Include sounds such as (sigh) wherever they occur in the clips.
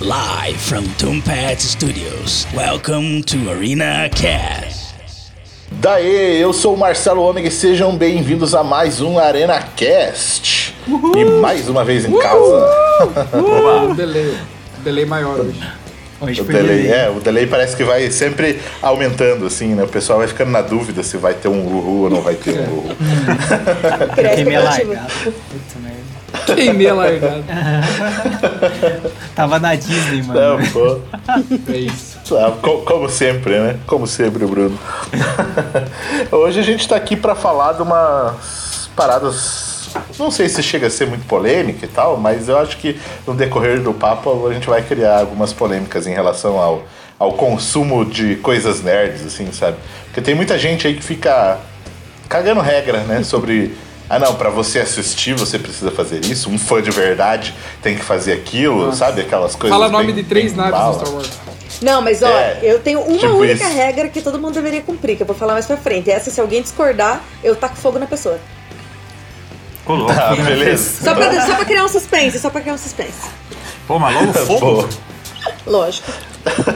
Live from Tombat Studios. Welcome to Arena Cast. Daê, eu sou o Marcelo Ômega e sejam bem-vindos a mais um Arena Cast. E mais uma vez em casa. Opa, (laughs) delay. Delay maior hoje. Hoje O delay, delay. é, o delay parece que vai sempre aumentando, assim, né? O pessoal vai ficando na dúvida se vai ter um uhu ou não vai ter um uhu. Queimei a expectativa. largada. Puta merda. (laughs) Queimei a largada. (laughs) Tava na Disney, mano. Não, pô. (laughs) É isso. Ah, co- Como sempre, né? Como sempre, Bruno. Hoje a gente tá aqui pra falar de umas paradas. Não sei se chega a ser muito polêmica e tal, mas eu acho que no decorrer do papo a gente vai criar algumas polêmicas em relação ao, ao consumo de coisas nerds, assim, sabe? Porque tem muita gente aí que fica cagando regra, né? Sobre. Ah, não, pra você assistir você precisa fazer isso. Um fã de verdade tem que fazer aquilo, sabe? Aquelas coisas. Fala nome bem- de três naves bala. do Star Wars. Não, mas ó, É, eu tenho uma tipo única isso. regra que todo mundo deveria cumprir, que eu vou falar mais pra frente. Essa, se alguém discordar, eu taco fogo na pessoa. Louco. Ah, beleza. Só pra, só pra criar um suspense, só pra criar um suspense. Pô, mas logo (laughs) fogo? Lógico.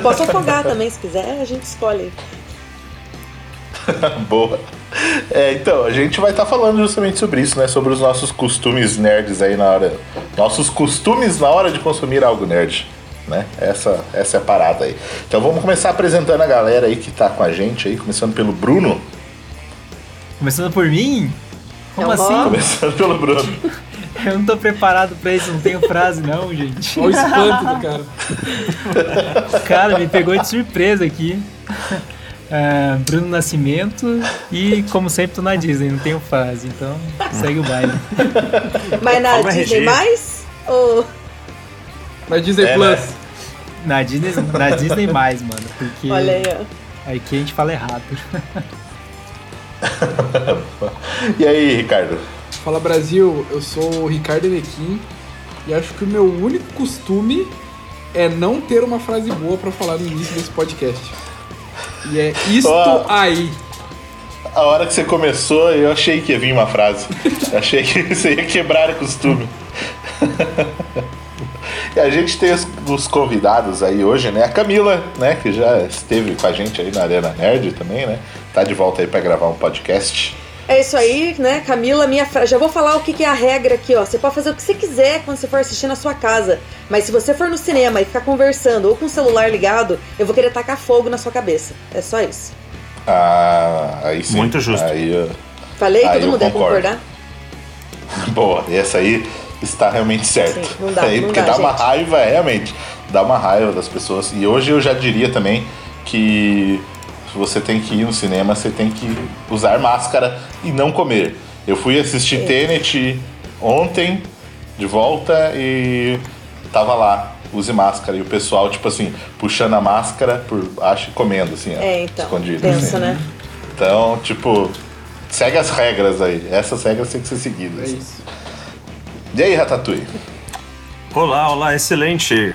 Posso afogar também, se quiser, a gente escolhe. (laughs) Boa. É, então, a gente vai estar falando justamente sobre isso, né? Sobre os nossos costumes nerds aí na hora. Nossos costumes na hora de consumir algo nerd. Né? Essa, essa é a parada aí. Então vamos começar apresentando a galera aí que tá com a gente aí, começando pelo Bruno. Começando por mim? Como Aham. assim? Começando pelo Bruno. (laughs) Eu não tô preparado pra isso, não tenho frase não, gente. Olha o espanto do cara. (laughs) Cara, me pegou de surpresa aqui. Ah, Bruno Nascimento e, como sempre, tô na Disney, não tenho frase, então segue o baile. (laughs) Mas na Disney RG. mais? Ou. Na Disney É, Plus. né? Na Disney, na Disney mais, mano, porque Olha aí, ó. aqui a gente fala errado. (laughs) E aí, Ricardo? Fala Brasil, eu sou o Ricardo Enequim e acho que o meu único costume é não ter uma frase boa pra falar no início desse podcast. E é isto Ó. aí. A hora que você começou, eu achei que ia vir uma frase. Achei que (laughs) você ia quebrar o costume. (laughs) E a gente tem os, os convidados aí hoje, né? A Camila, né? Que já esteve com a gente aí na Arena Nerd também, né? Tá de volta aí pra gravar um podcast. É isso aí, né, Camila? Minha fra... Já vou falar o que, que é a regra aqui, ó. Você pode fazer o que você quiser quando você for assistir na sua casa. Mas se você for no cinema e ficar conversando ou com o celular ligado, eu vou querer tacar fogo na sua cabeça. É só isso. Ah, aí sim. Muito justo. Aí, ó. Falei? Ah, Todo eu mundo ia concordar? (laughs) Boa, e essa aí está realmente certa. Sim, não dá, aí, não porque dá, dá uma gente. raiva, realmente. Dá uma raiva das pessoas. E hoje eu já diria também que se você tem que ir no cinema, você tem que usar máscara e não comer. Eu fui assistir Tenet ontem, de volta, e tava lá, use máscara. E o pessoal, tipo assim, puxando a máscara, por, acho, e comendo, assim, ó, É, então. escondido. Assim. né? Então, tipo, segue as regras aí. Essas regras têm que ser É seguidas. isso. E aí, Ratatouille? Olá, olá, excelente.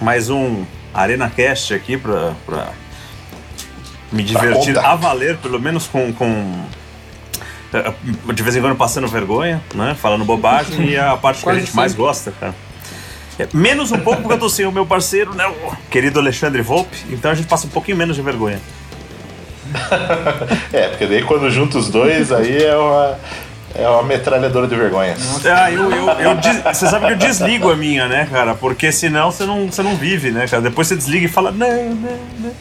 Mais um Arena Cast aqui pra, pra me divertir a valer, pelo menos com, com. eh, De vez em quando passando vergonha, né? Falando bobagem e a parte que a gente mais gosta, cara. É, Menos um pouco porque eu tô sem o meu parceiro, né? O querido Alexandre Volpe, então a gente passa um pouquinho menos de vergonha. (laughs) É, porque daí quando junta os dois, aí é uma, é uma metralhadora de vergonhas. Ah, eu, eu, eu des- você sabe que eu desligo a minha, né, cara? Porque senão você não, você não vive, né, cara? Depois você desliga e fala, não, não, não.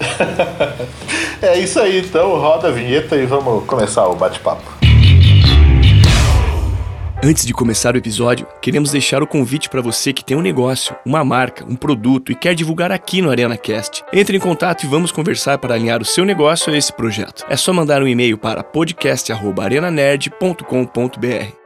(laughs) É isso aí, então roda a vinheta e vamos começar o bate-papo. Antes de começar o episódio, queremos deixar o convite para você que tem um negócio, uma marca, um produto e quer divulgar aqui no ArenaCast. Entre em contato e vamos conversar para alinhar o seu negócio a esse projeto. É só mandar um e-mail para podcast@arenanerd.com.br.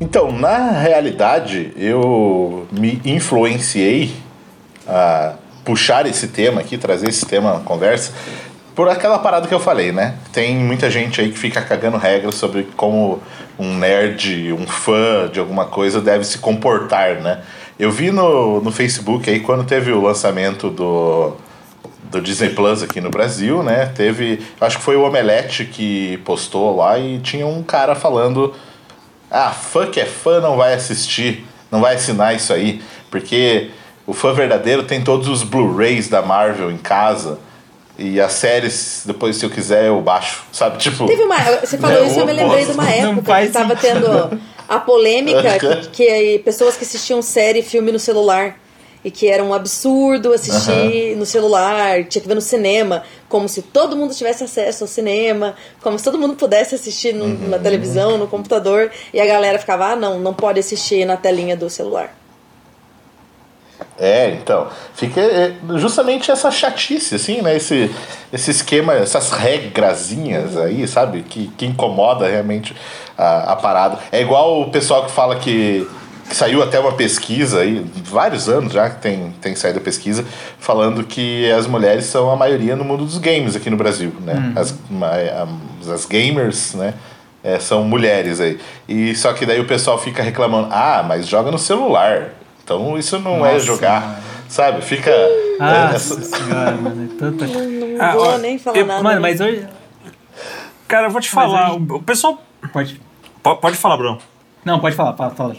Então, na realidade, eu me influenciei a puxar esse tema aqui, trazer esse tema na conversa, por aquela parada que eu falei, né? Tem muita gente aí que fica cagando regras sobre como um nerd, um fã de alguma coisa deve se comportar, né? Eu vi no, no Facebook aí quando teve o lançamento do, do Disney Plus aqui no Brasil, né? Teve, acho que foi o Omelete que postou lá e tinha um cara falando: "Ah, fã que é fã não vai assistir, não vai assinar isso aí, porque o fã verdadeiro tem todos os Blu-rays da Marvel em casa." E as séries, depois, se eu quiser, eu baixo. Sabe? Tipo. Teve uma. Você falou É, isso, eu me lembrei de uma época que faz tava tendo a polêmica (laughs) que, que pessoas que assistiam série e filme no celular. E que era um absurdo assistir no celular, tinha que ver no cinema, como se todo mundo tivesse acesso ao cinema, como se todo mundo pudesse assistir no- na Uhum. televisão, no computador, e a galera ficava, ah, não, não pode assistir na telinha do celular. É, então. Fica é, justamente essa chatice, assim, né? Esse, esse esquema, essas regrazinhas aí, sabe? Que, que incomoda realmente a, a parada. É igual o pessoal que fala que saiu até uma pesquisa aí, vários anos já que tem, tem saído a pesquisa, falando que as mulheres são a maioria no mundo dos games aqui no Brasil, né? As, ma- as, as gamers, né? é, são mulheres aí. E só que daí o pessoal fica reclamando, ah, mas joga no celular. Então isso não é Nossa, jogar, sabe? Fica. Ah, é, essa- nossa senhora, mano. É tanta... Não Ah, vou ó, nem falar eu- nada. Mano, mas hoje. Cara, eu vou te falar, aí- o, pessoal. Pode. po- Pode falar, Bruno. Não, pode falar, fala, fala.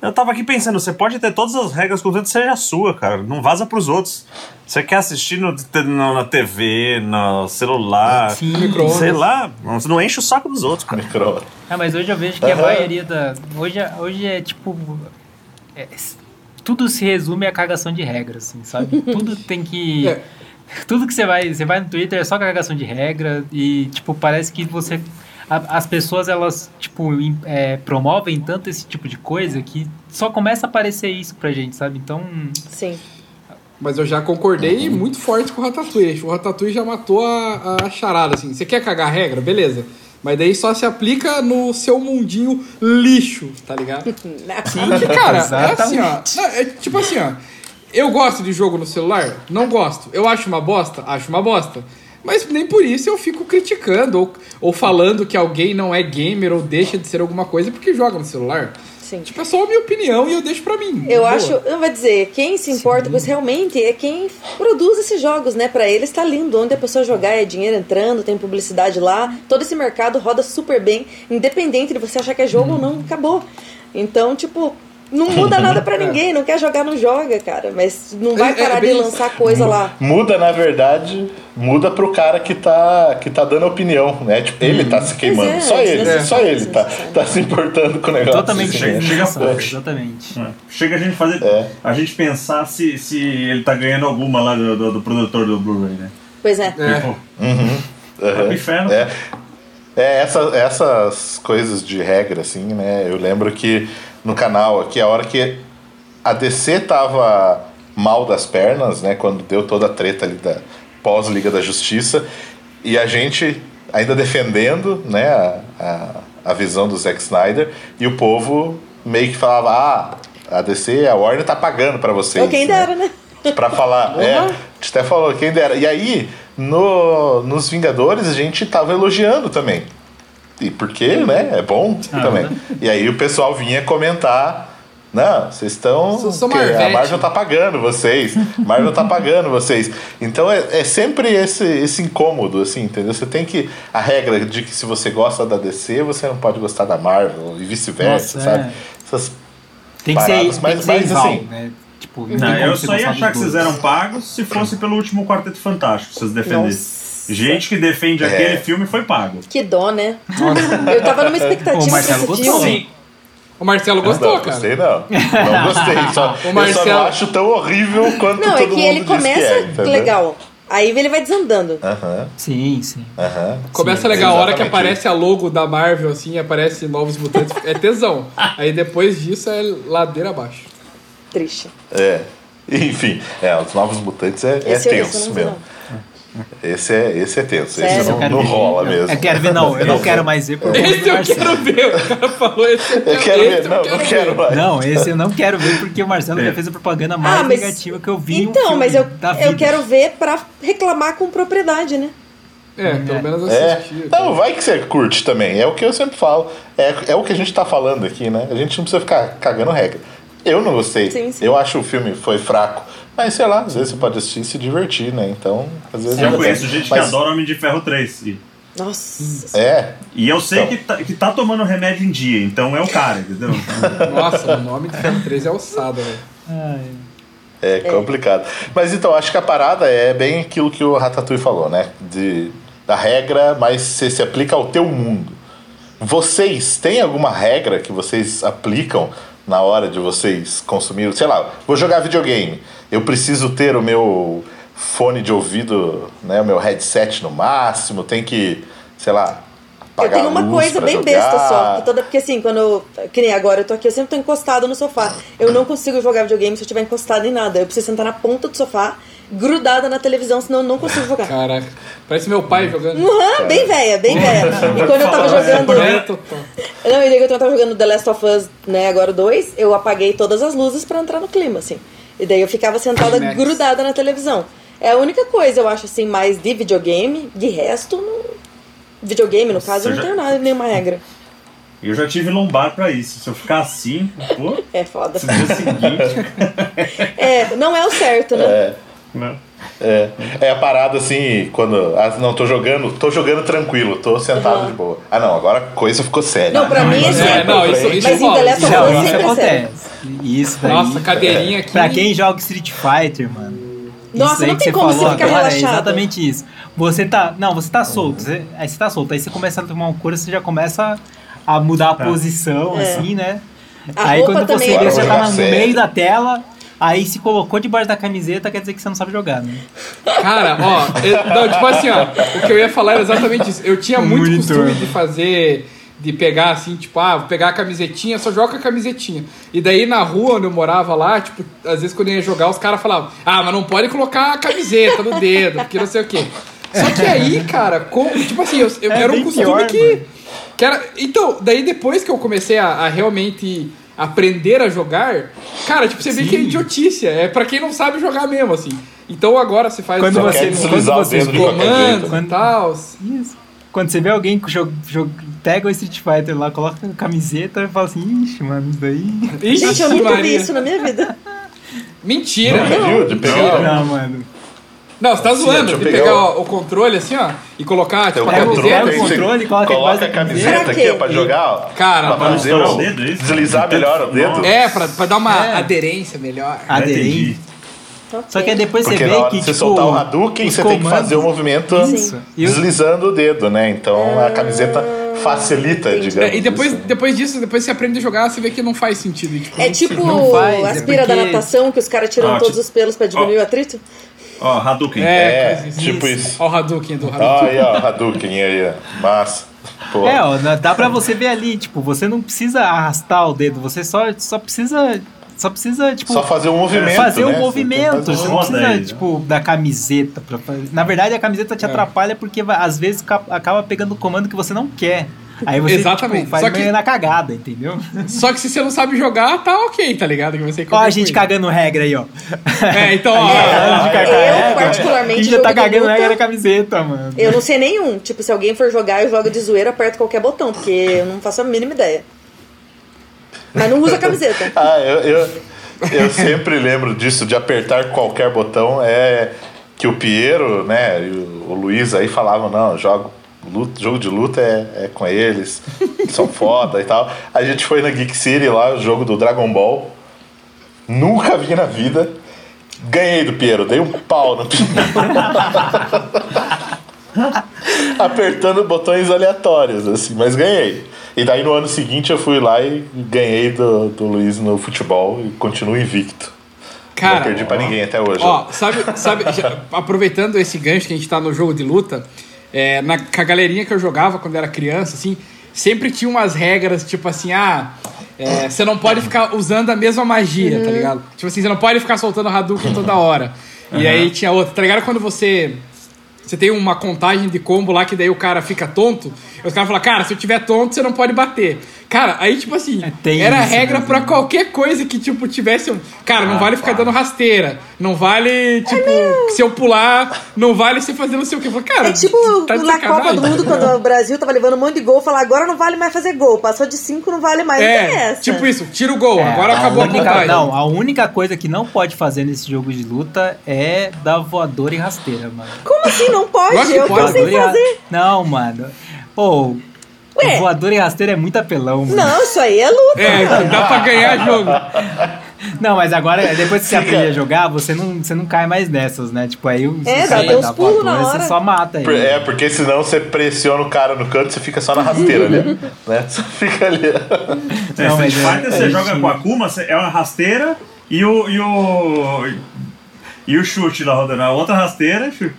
Eu tava aqui pensando, você pode ter todas as regras contanto seja sua, cara. Não vaza pros outros. Você quer assistir no, no- na TV, no celular, Sim. Sei lá, não, não enche o saco dos outros, cara. micro- Ah, mas hoje eu vejo que a Aham. maioria da. Hoje, é- hoje é tipo. é- tudo se resume a cagação de regra, assim, sabe? (laughs) Tudo tem que. É. Tudo que você vai. Você vai no Twitter é só cagação de regra e, tipo, parece que você. A- as pessoas, elas, tipo, é, promovem tanto esse tipo de coisa que só começa a aparecer isso pra gente, sabe? Então. Sim. Mas eu já concordei muito forte com o Ratatouille. O Ratatouille já matou a, a charada, assim. Você quer cagar a regra? Beleza. Mas daí só se aplica no seu mundinho lixo, tá ligado? (laughs) Porque, cara, é assim, ó. É tipo assim, ó. Eu gosto de jogo no celular? Não gosto. Eu acho uma bosta? Acho uma bosta. Mas nem por isso eu fico criticando ou, ou falando que alguém não é gamer ou deixa de ser alguma coisa porque joga no celular. Sim. Tipo, é só a minha opinião e eu deixo pra mim. Eu Boa. acho, eu vou dizer, quem se importa isso realmente é quem produz esses jogos, né? Pra eles tá lindo, onde a pessoa jogar é dinheiro entrando, tem publicidade lá, todo esse mercado roda super bem, independente de você achar que é jogo ou não, acabou. Então, tipo, não muda nada pra (laughs) ninguém, não quer jogar, não joga, cara, mas não vai É- é parar de bem isso. lançar coisa lá. Muda, na verdade, muda pro cara que tá, que tá dando opinião, né? Tipo, ele tá se queimando. é, só ele, é. só ele tá, tá se importando com o negócio. Totalmente assim, né? desnecessário, exatamente. É. Chega a gente fazer. É. A gente pensar se, se ele tá ganhando alguma lá do, do, do produtor do Blu-ray, né? Pois é. É. Tipo, Uhum. Pro inferno. É, é essa, essas coisas de regra, assim, né? Eu lembro que no canal aqui, a hora que a DC tava mal das pernas, né? Quando deu toda a treta ali da pós-Liga da Justiça, e a gente ainda defendendo, né? A, a, a visão do Zack Snyder, e o povo meio que falava: ah, a DC, a Warner tá pagando pra vocês. Ou quem né? dera, né? Pra falar, (laughs) é, a gente até falou, quem dera. E aí, no, nos Vingadores, a gente tava elogiando também. E porque, né, é bom Ah, também. né? E aí o pessoal vinha comentar, não, vocês estão... A. Marvel tá pagando vocês, Marvel tá pagando vocês. Então é, é sempre esse, esse incômodo, assim, entendeu? Você tem que... A regra de que se você gosta da DC, você não pode gostar da Marvel, e vice-versa, sabe? é. Essas Tem que ser, Paradas, tem mas- que ser mas, igual, assim, né? Tipo, Não, tem como eu só ia achar que vocês eram pagos se fosse pelo último Quarteto Fantástico, se vocês defendessem. Nossa. Gente que defende É. aquele filme foi pago. Que dó, né? Eu tava numa expectativa O Marcelo gostou. Sim. O Marcelo gostou, não, cara. gostei não. Não (laughs) gostei. Só, Eu só Marcelo- não acho tão horrível quanto Não, todo é que mundo ele diz começa que é, legal. Aí ele vai desandando. Aham, Sim, sim. aham. Começa Sim, legal, a hora que aparece a logo da Marvel, assim, aparece Novos Mutantes, é tesão. (laughs) Aí depois disso é ladeira abaixo. Triste. É. Enfim, é, os Novos Mutantes é, é eu- eu tenso não mesmo. não. Esse é, esse é tenso. Sério? Esse não, não ver. rola Eu- mesmo. Eu quero ver, não. Eu não quero mais ver por conta do Esse eu quero ver. O cara falou esse eu Eu quero, ver, não, não quero mais. Não, esse eu não quero ver porque o Marcelo É. já fez a propaganda mais Ah, mas- negativa que eu vi. um Então, mas eu, eu quero ver pra reclamar com propriedade, né? É, pelo menos É, assistir. então vai que você curte também. É o que eu sempre falo. É, é o que a gente tá falando aqui, né? A gente não precisa ficar cagando regra. Eu não gostei. Sim, sim. Eu acho o filme foi fraco. Mas sei lá, às vezes você pode assistir e se divertir, né? Então, às vezes. Eu conheço gente que Mas- adora Homem de Ferro 3. E, Nossa. É. e eu sei Então. que, tá, que tá tomando remédio em dia, então é o cara, entendeu? Nossa, o nome do Ferro 3 é ossada, velho. Ai, É complicado. Mas então, acho que a parada é bem aquilo que o Ratatouille falou, né? De, da regra, mas você se aplica ao teu mundo. Vocês têm alguma regra que vocês aplicam na hora de vocês consumir? Sei lá, vou jogar videogame. Eu preciso ter o meu fone de ouvido, né? O meu headset no máximo. Tem que, sei lá. Eu apagar tenho a uma luz coisa bem jogar. besta só. Toda, porque assim, quando eu. Que nem agora, eu tô aqui, eu sempre tô encostado no sofá. Eu não consigo jogar videogame se eu estiver encostado em nada. Eu preciso sentar na ponta do sofá, grudada na televisão, senão eu não consigo jogar. Caraca. Parece meu pai jogando. Uhum, bem velha, bem velha. (laughs) E quando eu tava jogando. Não, e daí quando eu tava jogando The Last of Us, né, agora o 2, eu apaguei todas as luzes pra entrar no clima, assim. E daí eu ficava sentada Max. grudada na televisão. É a única coisa, eu acho, assim, mais de videogame. De resto, não... videogame, no caso, eu não já- tenho nada, nenhuma regra. Eu já tive lombar pra isso. Se eu ficar assim, pô, É foda. no dia seguinte. (laughs) É, não é o certo, né? Não. É, é a parada assim, quando. Ah, não, tô jogando, tô jogando tranquilo, tô sentado Uhum. de boa. Ah não, agora a coisa ficou séria. Não, pra mim, Mas assim, É, não, isso, isso Mas em rola, The Last isso of rola. Us Não, isso sempre é acontece. Isso daí. Nossa, cadeirinha aqui. Pra quem joga Street Fighter, mano. Nossa, isso aí não que tem você como você ficar agora É relaxado. exatamente isso. Você tá. Não, você tá solto. Você, aí você tá solto. Aí você começa a tomar um couro, você já começa a mudar a posição, É. assim, né? A aí quando você vê, você já tá no meio da tela. Aí se colocou debaixo da camiseta, quer dizer que você não sabe jogar, né? Cara, ó, eu- não, tipo assim, ó, o que eu ia falar era exatamente isso. Eu tinha muito Monitor. costume de fazer, de pegar assim, tipo, ah, vou pegar a camisetinha, só joga a camisetinha. E daí na rua onde eu morava lá, tipo, às vezes quando eu ia jogar, os caras falavam, ah, mas não pode colocar a camiseta no dedo, porque não sei o quê. Só que aí, cara, com, tipo assim, eu, eu É era um costume pior, que, que era. Então, daí depois que eu comecei a, a realmente aprender a jogar, cara, tipo, você vê que é idiotice. É pra quem não sabe jogar mesmo, assim. Então agora você faz Quando você- quando você comandos e tal. Isso. Quando você vê alguém que joga, joga- pega o Street Fighter lá, coloca a camiseta e fala assim, ixi, mano, isso daí. Ixi, Gente, eu nunca vi isso na minha vida. Mentira. De pegar. Não, mano. Não, você tá Sim, zoando deixa de eu pegar, pegar o, o controle assim, ó, e colocar, tipo, a camiseta. Pega o controle, coloca coloca a da camiseta aqui ó, pra jogar, ó. Cara, pra fazer o, dedo, é isso? deslizar melhor o dedo. É, pra, pra dar uma É. aderência melhor. Aderente. Só que aí depois Porque você vê que, você tipo... soltar o Hadouken, você tem que comandos- fazer o movimento os- deslizando o dedo, né? Então a camiseta facilita, Entendi. digamos. É, e depois, isso. depois disso, depois você aprende a jogar, você vê que não faz sentido. Tipo, É tipo. Não faz, é aspira da porque- natação, que os caras tiram Ah, todos tipo- os pelos pra diminuir o atrito. Ó, Hadouken. É, É, assim. tipo isso. Ó o Hadouken do Ah, Hadouken. aí, ó, Hadouken aí, ó. Massa. Pô. É, ó, dá pra você ver ali, tipo, você não precisa arrastar o dedo, você só, só precisa. Só precisa, tipo. Só fazer um movimento. fazer né? um movimento, você não precisa, aí, né? tipo, da camiseta. Pra. Na verdade, a camiseta te É. atrapalha porque às vezes ca- acaba pegando o comando que você não quer. Aí você Exatamente. Tipo, faz Só que- na cagada, entendeu? (laughs) Só que se você não sabe jogar, tá ok, tá ligado? Que você Ó, a gente cagando regra aí, ó. É, então, (laughs) ó. Cagar Eu, particularmente, a gente já tá de cagando luta- regra na camiseta, mano. Eu não sei nenhum. Tipo, se alguém for jogar, eu jogo de zoeira, aperto qualquer botão, porque eu não faço a mínima ideia. Mas não usa camiseta. (laughs) Ah, eu, eu, eu sempre lembro disso, de apertar qualquer botão. É que o Piero, né, e o, o Luiz aí falavam, não, jogo, luta- jogo de luta é, é com eles, (laughs) são foda e tal. A gente foi na Geek City lá, o jogo do Dragon Ball. Nunca vi na vida. Ganhei do Piero, dei um pau no Piero. (laughs) Apertando botões aleatórios, assim, mas ganhei. E daí no ano seguinte eu fui lá e ganhei do, do Luiz no futebol e continuo invicto. Cara, Não perdi pra ninguém até hoje. Ó, sabe, sabe já- aproveitando esse gancho que a gente tá no jogo de luta, é, na, com a galerinha que eu jogava quando era criança, assim, sempre tinha umas regras, tipo assim, ah, é, você não pode ficar usando a mesma magia, tá ligado? Tipo assim, você não pode ficar soltando Hadouken toda hora. E aí tinha outra, tá ligado? Quando você você tem uma contagem de combo lá que daí o cara fica tonto. E os caras falam, cara, se eu tiver tonto, você não pode bater. Cara, aí, tipo assim, É, era isso, regra né? pra qualquer coisa que, tipo, tivesse. um- Cara, não Ah, vale ficar para. dando rasteira. Não vale, tipo, se eu pular, não vale você fazer não sei o falo, cara, É tipo tá na Copa do Mundo, quando o Brasil tava levando um monte de gol, falar agora não vale mais fazer gol. Passou de 5, não vale mais. É, essa. tipo isso, tira o gol, É, agora a acabou a única, contagem. Não, a única coisa que não pode fazer nesse jogo de luta é dar voadora e rasteira, mano. Como assim não pode? Que Eu pode. fazer. Não, mano. Pô, Ué. voadora e rasteira é muito apelão, mano. Não, isso aí é luta. É, dá pra ganhar jogo. (laughs) Não, mas agora, depois que você aprender a jogar, você não, você não cai mais nessas, né? Tipo, aí o É, o dá cara até uns dá pulos na hora. Você só mata ele. É, porque senão você pressiona o cara no canto, você fica só na rasteira ali. (laughs) né? Você fica ali. É, (laughs) Não, mas é- Fighter, é você joga isso. com a você- é uma rasteira e o. E o, e o chute lá rodando. A outra rasteira, chute.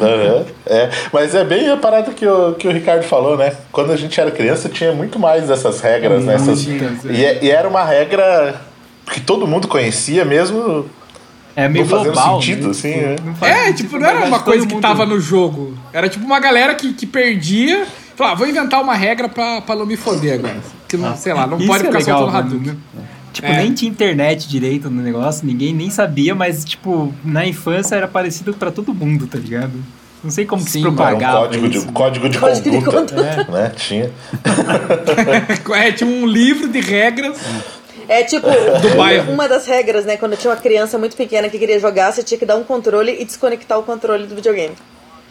Aham, é, mas é bem a parada que o, que o Ricardo falou, né? Quando a gente era criança tinha muito mais dessas regras, né? Essas- é. e, é- e era uma regra que todo mundo conhecia mesmo. É meio não fazendo global. sentido, né? assim, Tipo, né? não faz É, tipo, não era uma coisa que tava no jogo. Era tipo uma galera que, que perdia. Falava, ah, vou inventar uma regra pra, pra não me foder agora. Que não, sei lá, não pode é ficar legal, soltando mano. Hadouken. Tipo, É. nem tinha internet direito no negócio, ninguém nem sabia, mas, tipo, na infância era parecido pra todo mundo, tá ligado? Não sei como que se Sim, Era um propagava código de, isso. código de Código de conduta. Né? Tinha. (laughs) É, tinha um livro de regras. É tipo, (laughs) uma das regras, né? Quando tinha uma criança muito pequena que queria jogar, você tinha que dar um controle e desconectar o controle do videogame.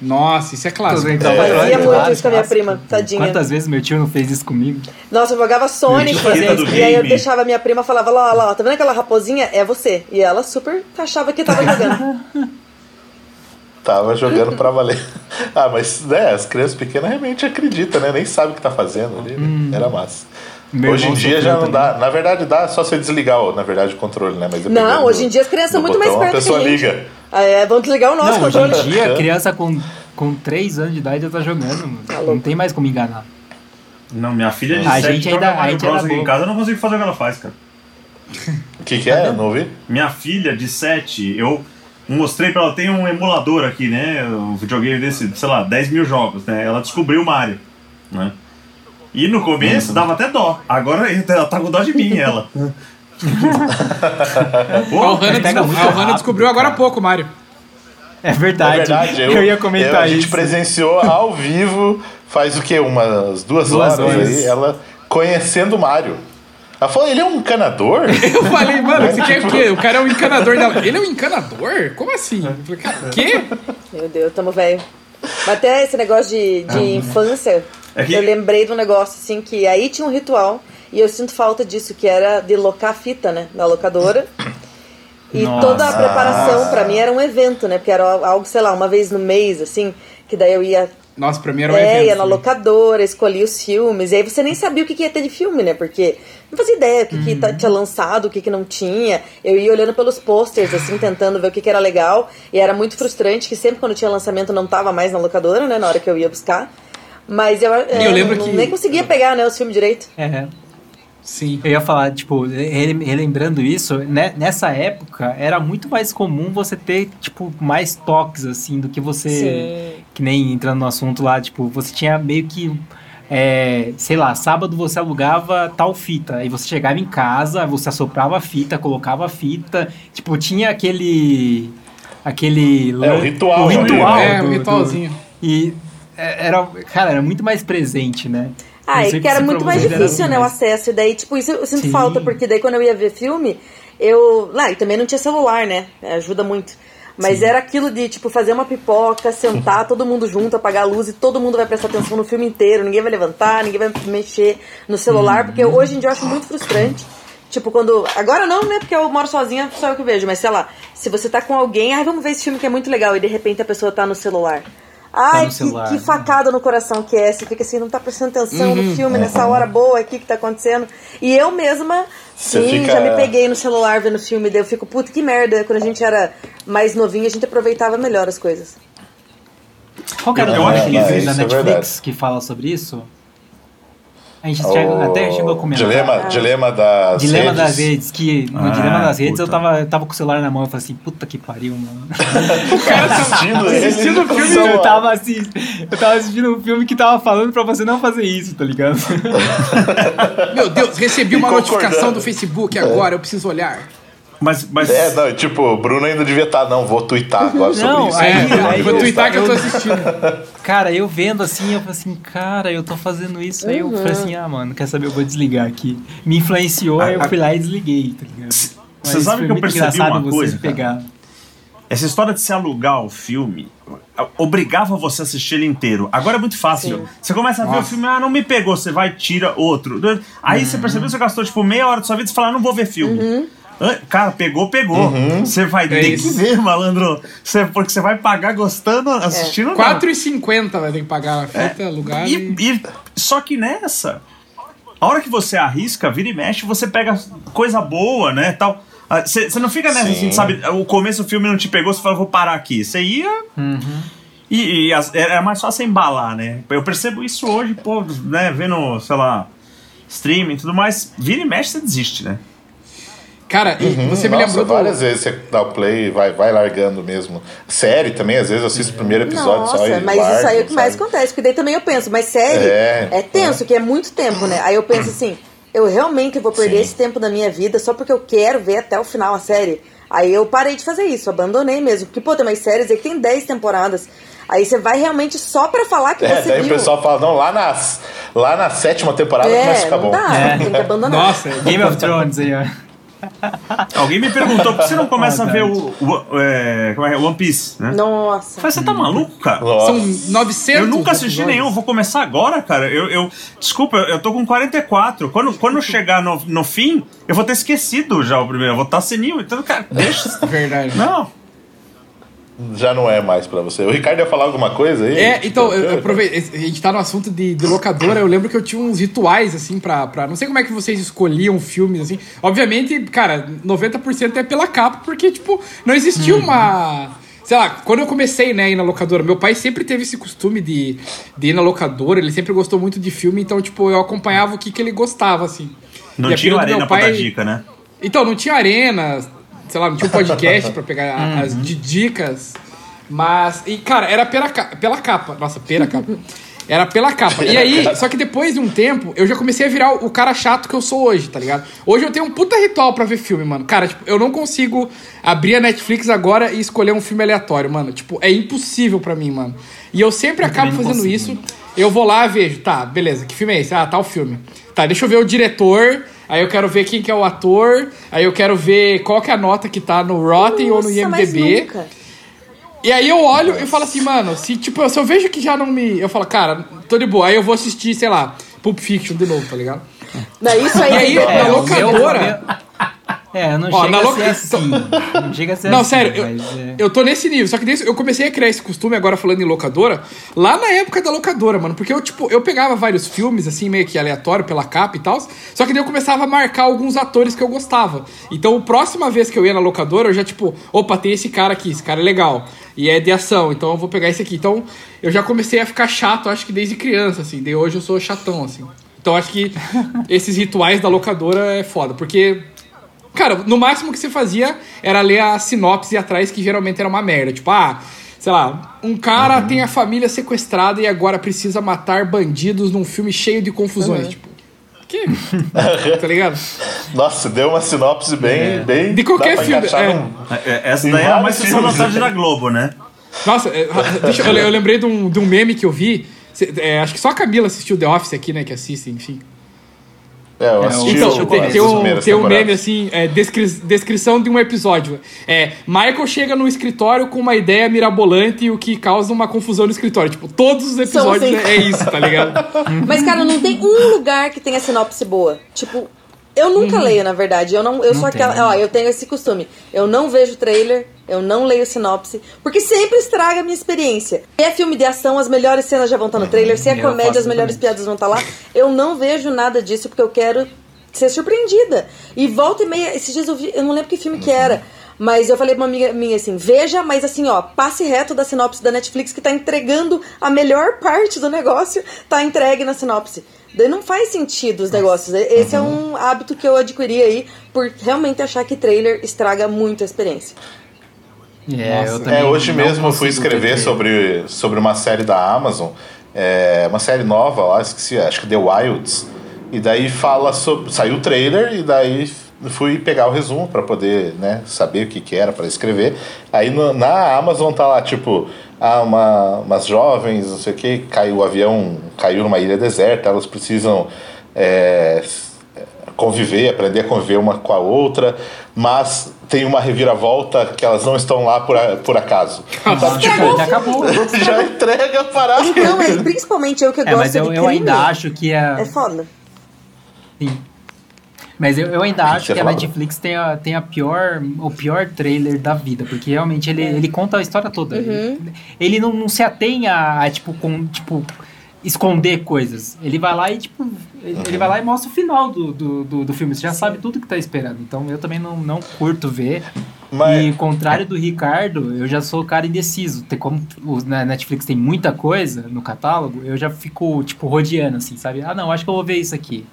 Nossa, isso é clássico. Então, É. Fazia claro, muito isso com a minha prima, tadinha. Quantas vezes meu tio não fez isso comigo? Nossa, eu jogava Sonic fazia e aí eu deixava minha prima falava lá, lá, tá vendo aquela raposinha? É você. E ela super achava que tava jogando. (laughs) Tava jogando pra valer. Ah, mas né, as crianças pequenas realmente acreditam, né? Nem sabem o que tá fazendo ali. né? Era massa. Meu hoje em dia já não também. dá. Na verdade, dá só você desligar, o- na verdade, o controle, né? Mas dependendo Não, hoje em dia as crianças são muito mais botão, espertas A pessoa que liga. É, vamos desligar o nosso Não, hoje controle. em dia, (laughs) criança com, com 3 anos de idade já tá jogando, mano. Tá não tem mais como enganar. Não, minha filha de A 7 gente joga ainda- a Mario gente aqui em bobo. casa, eu não consigo fazer o que ela faz, cara. O que, que é? Não ouvi? Minha filha de 7, eu mostrei pra ela, tem um emulador aqui, né? Um videogame desse, sei lá, 10 mil jogos, né? Ela descobriu o Mario, né? E no começo dava até dó. Agora ela tá com dó de mim, ela. (laughs) A Pô, a Ohana rápido, descobriu agora há pouco, Mário. É É verdade. verdade, eu, eu, ia comentar eu- a gente isso. presenciou ao vivo faz o quê? Umas duas, Duas horas, horas. aí, ela conhecendo o Mario. Ela falou, ele é um encanador? (laughs) Eu falei, mano, você quer o quê? O cara é um encanador dela. Ele é um encanador? Como assim? Eu falei, cara, o quê? Meu Deus, tamo velho. Mas até esse negócio de, de infância, É que- eu lembrei de um negócio assim que aí tinha um ritual e eu sinto falta disso, que era de locar fita, né? Na locadora. E Nossa. toda a preparação pra mim era um evento, né? Porque era algo, sei lá, uma vez no mês, assim, que daí eu ia Nossa, pra mim era um é, evento. ia na locadora, escolhia os filmes, e aí você nem sabia o que, que ia ter de filme, né? Porque não fazia ideia o que, que Uhum. tá- tinha lançado, o que, que não tinha. Eu ia olhando pelos posters, assim, tentando ver o que, que era legal. E era muito frustrante que sempre quando tinha lançamento não tava mais na locadora, né? Na hora que eu ia buscar. Mas eu, é, eu lembro não- que- nem conseguia pegar, né, os filmes direito. É. Sim. Eu ia falar, tipo, rele- relembrando isso, né, nessa época era muito mais comum você ter, tipo, mais toques, assim, do que você. Sim. Que nem entrando no assunto lá, tipo, você tinha meio que. é, sei lá, sábado você alugava tal fita, aí você chegava em casa, você assoprava a fita, colocava a fita, tipo, tinha aquele. aquele. É, o ritual, o né? ritual É, do- um do- ritualzinho. e era, cara, era muito mais presente, né? Ah, e sei que era muito mais difícil, né, o mas- acesso. E daí, tipo, isso eu sinto Sim. falta, porque daí quando eu ia ver filme, eu. Lá, e também não tinha celular, né? Ajuda muito. Mas era aquilo de, tipo, fazer uma pipoca, sentar todo mundo junto, apagar a luz e todo mundo vai prestar atenção no filme inteiro. Ninguém vai levantar, ninguém vai mexer no celular, porque Uhum. hoje em dia eu acho muito frustrante. Tipo, quando. Agora não, né? Porque eu moro sozinha, só eu que vejo. Mas sei lá, se você tá com alguém, ai, vamos ver esse filme que é muito legal, e de repente a pessoa tá no celular. Ai, no que, que facada no coração que é. Você fica assim, não tá prestando atenção Uhum. no filme nessa hora boa aqui que tá acontecendo. E eu mesma, Você sim, fica- já me peguei no celular vendo filme, daí eu fico, puta, que merda. Quando a gente era mais novinho, a gente aproveitava melhor as coisas. Qual que era o filme da é Netflix verdade. que fala sobre isso? A gente chega, até chegou a comentar. Dilema, dilema das Dilema redes. das redes, que no Ah, Dilema das redes eu tava, eu tava com o celular na mão e falei assim, puta que pariu, mano. (laughs) assistindo ele assistindo com o filme. Eu tava assim, eu tava assistindo um filme que tava falando pra você não fazer isso, tá ligado? Meu Deus, recebi uma notificação do Facebook agora, eu preciso olhar. Mas, mas É, não, tipo, o Bruno ainda devia estar, não, vou twittar agora sobre Não, isso. aí- É, aí vou eu- twittar que eu tô assistindo. (laughs) Cara, eu vendo assim, eu falei assim, cara, eu tô fazendo isso. Aí eu falei assim, ah, mano, quer saber, eu vou desligar aqui. Me influenciou, aí eu fui lá e desliguei, tá ligado? Você sabe que eu percebi uma você coisa, pegar. essa história de se alugar o filme obrigava você a assistir ele inteiro. Agora é muito fácil. Você começa a ver o Nossa. filme, ah, não me pegou, você vai, tira outro. Aí você percebeu que você gastou tipo meia hora da sua vida e você fala, ah, não vou ver filme. Ah, Cara, pegou, pegou. Você vai ter isso. que ver, malandro. Você, porque você vai pagar gostando, assistindo. não. 4,50 vai ter que pagar a fita, lugar. E, E... e- só que nessa, a hora que você arrisca, vira e mexe, você pega coisa boa, né, tal. Ah, Você você não fica nessa, Sim. assim, sabe? O começo do filme não te pegou, você fala, vou parar aqui. Você ia. E, e as- era mais fácil embalar, né? Eu percebo isso hoje, pô, né, vendo, sei lá, streaming e tudo mais. Vira e mexe, você desiste, né? Cara, e você me Nossa, lembrou do... várias vezes você dá o play e vai, vai largando mesmo. Série também, às vezes eu assisto o primeiro episódio só Nossa, e mas largo, isso aí é o que mais sabe? acontece, porque daí também eu penso, mas série É, é, tenso, que é muito tempo, né? Aí eu penso assim, eu realmente vou perder Sim. esse tempo da minha vida só porque eu quero ver até o final a série. Aí eu parei de fazer isso, abandonei mesmo. Porque, pô, tem umas séries aí que tem 10 temporadas. Aí você vai realmente só pra falar que É, você daí viu. o pessoal fala, não, lá, nas, lá na sétima temporada é, começa a ficar não bom. dá, tem que abandonar. Nossa, Game of Thrones aí, ó. Alguém me perguntou por que você não começa a ver o, o- é, como é, One Piece, né? Nossa. Falei, você tá maluco, cara? Nossa. são 900 Eu nunca assisti episódios. nenhum, vou começar agora, cara. Eu, eu desculpa, eu tô com 44. Quando, quando chegar no, no fim, eu vou ter esquecido já o primeiro. Eu vou estar senil. Então, cara, deixa. (laughs) Verdade. Não. Já não é mais pra você. O Ricardo ia falar alguma coisa aí? É, então, eu, aproveito, a gente tá no assunto de, de locadora, eu lembro que eu tinha uns rituais, assim, pra, pra... Não sei como é que vocês escolhiam filmes, assim. Obviamente, cara, 90% é pela capa, porque, tipo, não existia uma... Sei lá, quando eu comecei, né, a ir na locadora, meu pai sempre teve esse costume de, de ir na locadora, ele sempre gostou muito de filme, então, tipo, eu acompanhava o que, que ele gostava, assim. Não E tinha arena meu pra pai- dar dica, né? Então, não tinha arena, sei lá, não tinha um podcast (laughs) pra pegar a- as di- dicas. Mas, e cara, era pela, pela capa. Nossa, pela capa. Era pela capa. E aí, só que depois de um tempo, eu já comecei a virar o, cara chato que eu sou hoje, tá ligado? Hoje eu tenho um puta ritual pra ver filme, mano. Cara, tipo, eu não consigo abrir a Netflix agora e escolher um filme aleatório, mano. Tipo, é impossível pra mim, mano. E eu sempre acabo também não fazendo consigo. isso. Eu vou lá, vejo, tá, beleza, que filme é esse? Ah, tá o filme. Tá, deixa eu ver o diretor, aí eu quero ver quem que é o ator, aí eu quero ver qual que é a nota que tá no Rotten ou no Nossa, IMDB. E aí eu olho e falo assim, mano, se tipo, se eu vejo que já não me. Eu falo, cara, tô de boa. Aí eu vou assistir, sei lá, Pulp Fiction de novo, tá ligado? Não, isso aí, E aí, é na É, meu- locadora. É, não Ó, chega na a loca- ser (laughs) assim. Não chega a (laughs) ser Não, assim, sério, eu, é. eu tô nesse nível. Só que desde, eu comecei a criar esse costume, agora falando em locadora, lá na época da locadora, mano. Porque eu, tipo, eu pegava vários filmes, assim, meio que aleatório pela capa e tal. Só que daí eu começava a marcar alguns atores que eu gostava. Então, a próxima vez que eu ia na locadora, eu já, tipo, opa, tem esse cara aqui, esse cara é legal. E é de ação, então eu vou pegar esse aqui. Então, eu já comecei a ficar chato, acho que desde criança, assim. Daí hoje eu sou chatão, assim. Então, acho que (laughs) esses rituais da locadora é foda. Porque Cara, no máximo que você fazia era ler a sinopse atrás, que geralmente era uma merda. Tipo, ah, sei lá, um cara tem a família sequestrada e agora precisa matar bandidos num filme cheio de confusões. Tipo, que? (laughs) tá ligado? Nossa, deu uma sinopse bem. bem De qualquer filme, é. num- É, Essa daí é uma sessão da tarde da Globo, né? Nossa, é, deixa, eu, eu lembrei de um, de um meme que eu vi. É, acho que só a Camila assistiu The Office aqui, né? Que assiste, enfim. É, eu assisti Então, o- tem, tem um, tem um meme assim, é, descri- descrição de um episódio. É, Michael chega no escritório com uma ideia mirabolante, o que causa uma confusão no escritório. Tipo, todos os episódios assim. é, é isso, tá ligado? (laughs) Mas, cara, não tem um lugar que tenha sinopse boa. Tipo, eu nunca leio, na verdade. Eu não, eu sou tem, aquela. Ó, eu tenho esse costume. Eu não vejo trailer, eu não leio sinopse, porque sempre estraga a minha experiência. Se é filme de ação, as melhores cenas já vão estar no trailer. Se é Eu comédia, as melhores piadas vão estar lá. Eu não vejo nada disso porque eu quero ser surpreendida. E volta e meia, esses dias eu vi, eu não lembro que filme que era. Mas eu falei pra uma amiga minha assim, veja, mas assim, ó, passe reto da sinopse da Netflix que tá entregando a melhor parte do negócio, tá entregue na sinopse. Daí não faz sentido os negócios. Esse é um hábito que eu adquiri aí por realmente achar que trailer estraga muito a experiência. É, Nossa. É, hoje mesmo eu fui escrever sobre, sobre uma série da Amazon, é, uma série nova lá, esqueci, acho que The Wilds. E daí fala sobre. Saiu o trailer e daí fui pegar o resumo para poder né, saber o que, que era para escrever. Aí no- na Amazon tá lá, tipo, ah, uma, umas jovens, não sei o que, caiu o avião, caiu numa ilha deserta, elas precisam. é, conviver, aprender a conviver uma com a outra, mas tem uma reviravolta que elas não estão lá por, a- por acaso. Sabe, tipo, Já acabou. já entrega a parada. Então, é, principalmente eu que É, gosto mas eu, de eu crime, ainda acho que a. É foda. Sim. Mas eu, eu ainda acho você que a? Netflix tem, a, tem a pior, o pior trailer da vida, porque realmente ele, ele conta a história toda. Ele, ele não, não se atém a, a, tipo, com, tipo, esconder coisas. Ele vai lá e, tipo, ele, ele vai lá e mostra o final do, do, do, do filme. Você já sabe tudo que tá esperando. Então eu também não, não curto ver. Mas- E ao contrário do Ricardo, eu já sou o cara indeciso. Tem como o na Netflix tem muita coisa no catálogo, eu já fico, tipo, rodeando, assim, sabe? Ah, não, acho que eu vou ver isso aqui.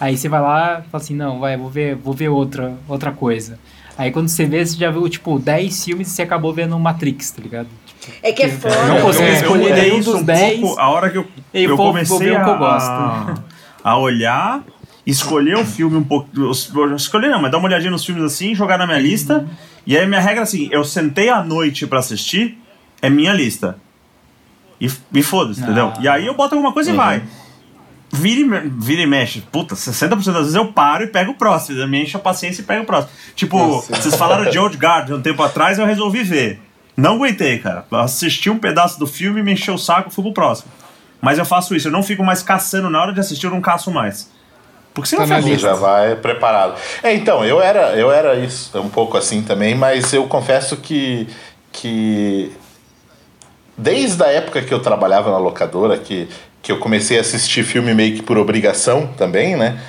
Aí você vai lá e fala assim, não, vai, vou ver, vou ver outra, outra coisa. Aí quando você vê, você já viu, tipo, 10 filmes e você acabou vendo Matrix, tá ligado? Tipo, É que é eu foda. não Eu- eu escolher mudei nenhum dos um 10. pouco a hora que eu, eu vou- vou comecei o que eu a, gosto. a olhar, escolher um filme um pouco. Escolher não, mas dar uma olhadinha nos filmes assim, jogar na minha lista. E aí minha regra é assim: eu sentei à noite pra assistir, é minha lista. E, e foda-se, entendeu? E aí eu boto alguma coisa e vai. Vira e, me- vira e mexe. Puta, 60% das vezes eu paro e pego o próximo. Me enche a paciência e pego o próximo. Tipo, vocês falaram de Old Guard um tempo atrás, eu resolvi ver. Não aguentei, cara. Assisti um pedaço do filme, me encheu o saco, fui pro próximo. Mas eu faço isso, eu não fico mais caçando na hora de assistir, eu não caço mais. Porque você não faz já vai preparado. É, então, eu era, eu era isso, um pouco assim também, mas eu confesso que, que desde a época que eu trabalhava na locadora, que, que eu comecei a assistir filme meio que por obrigação também, né?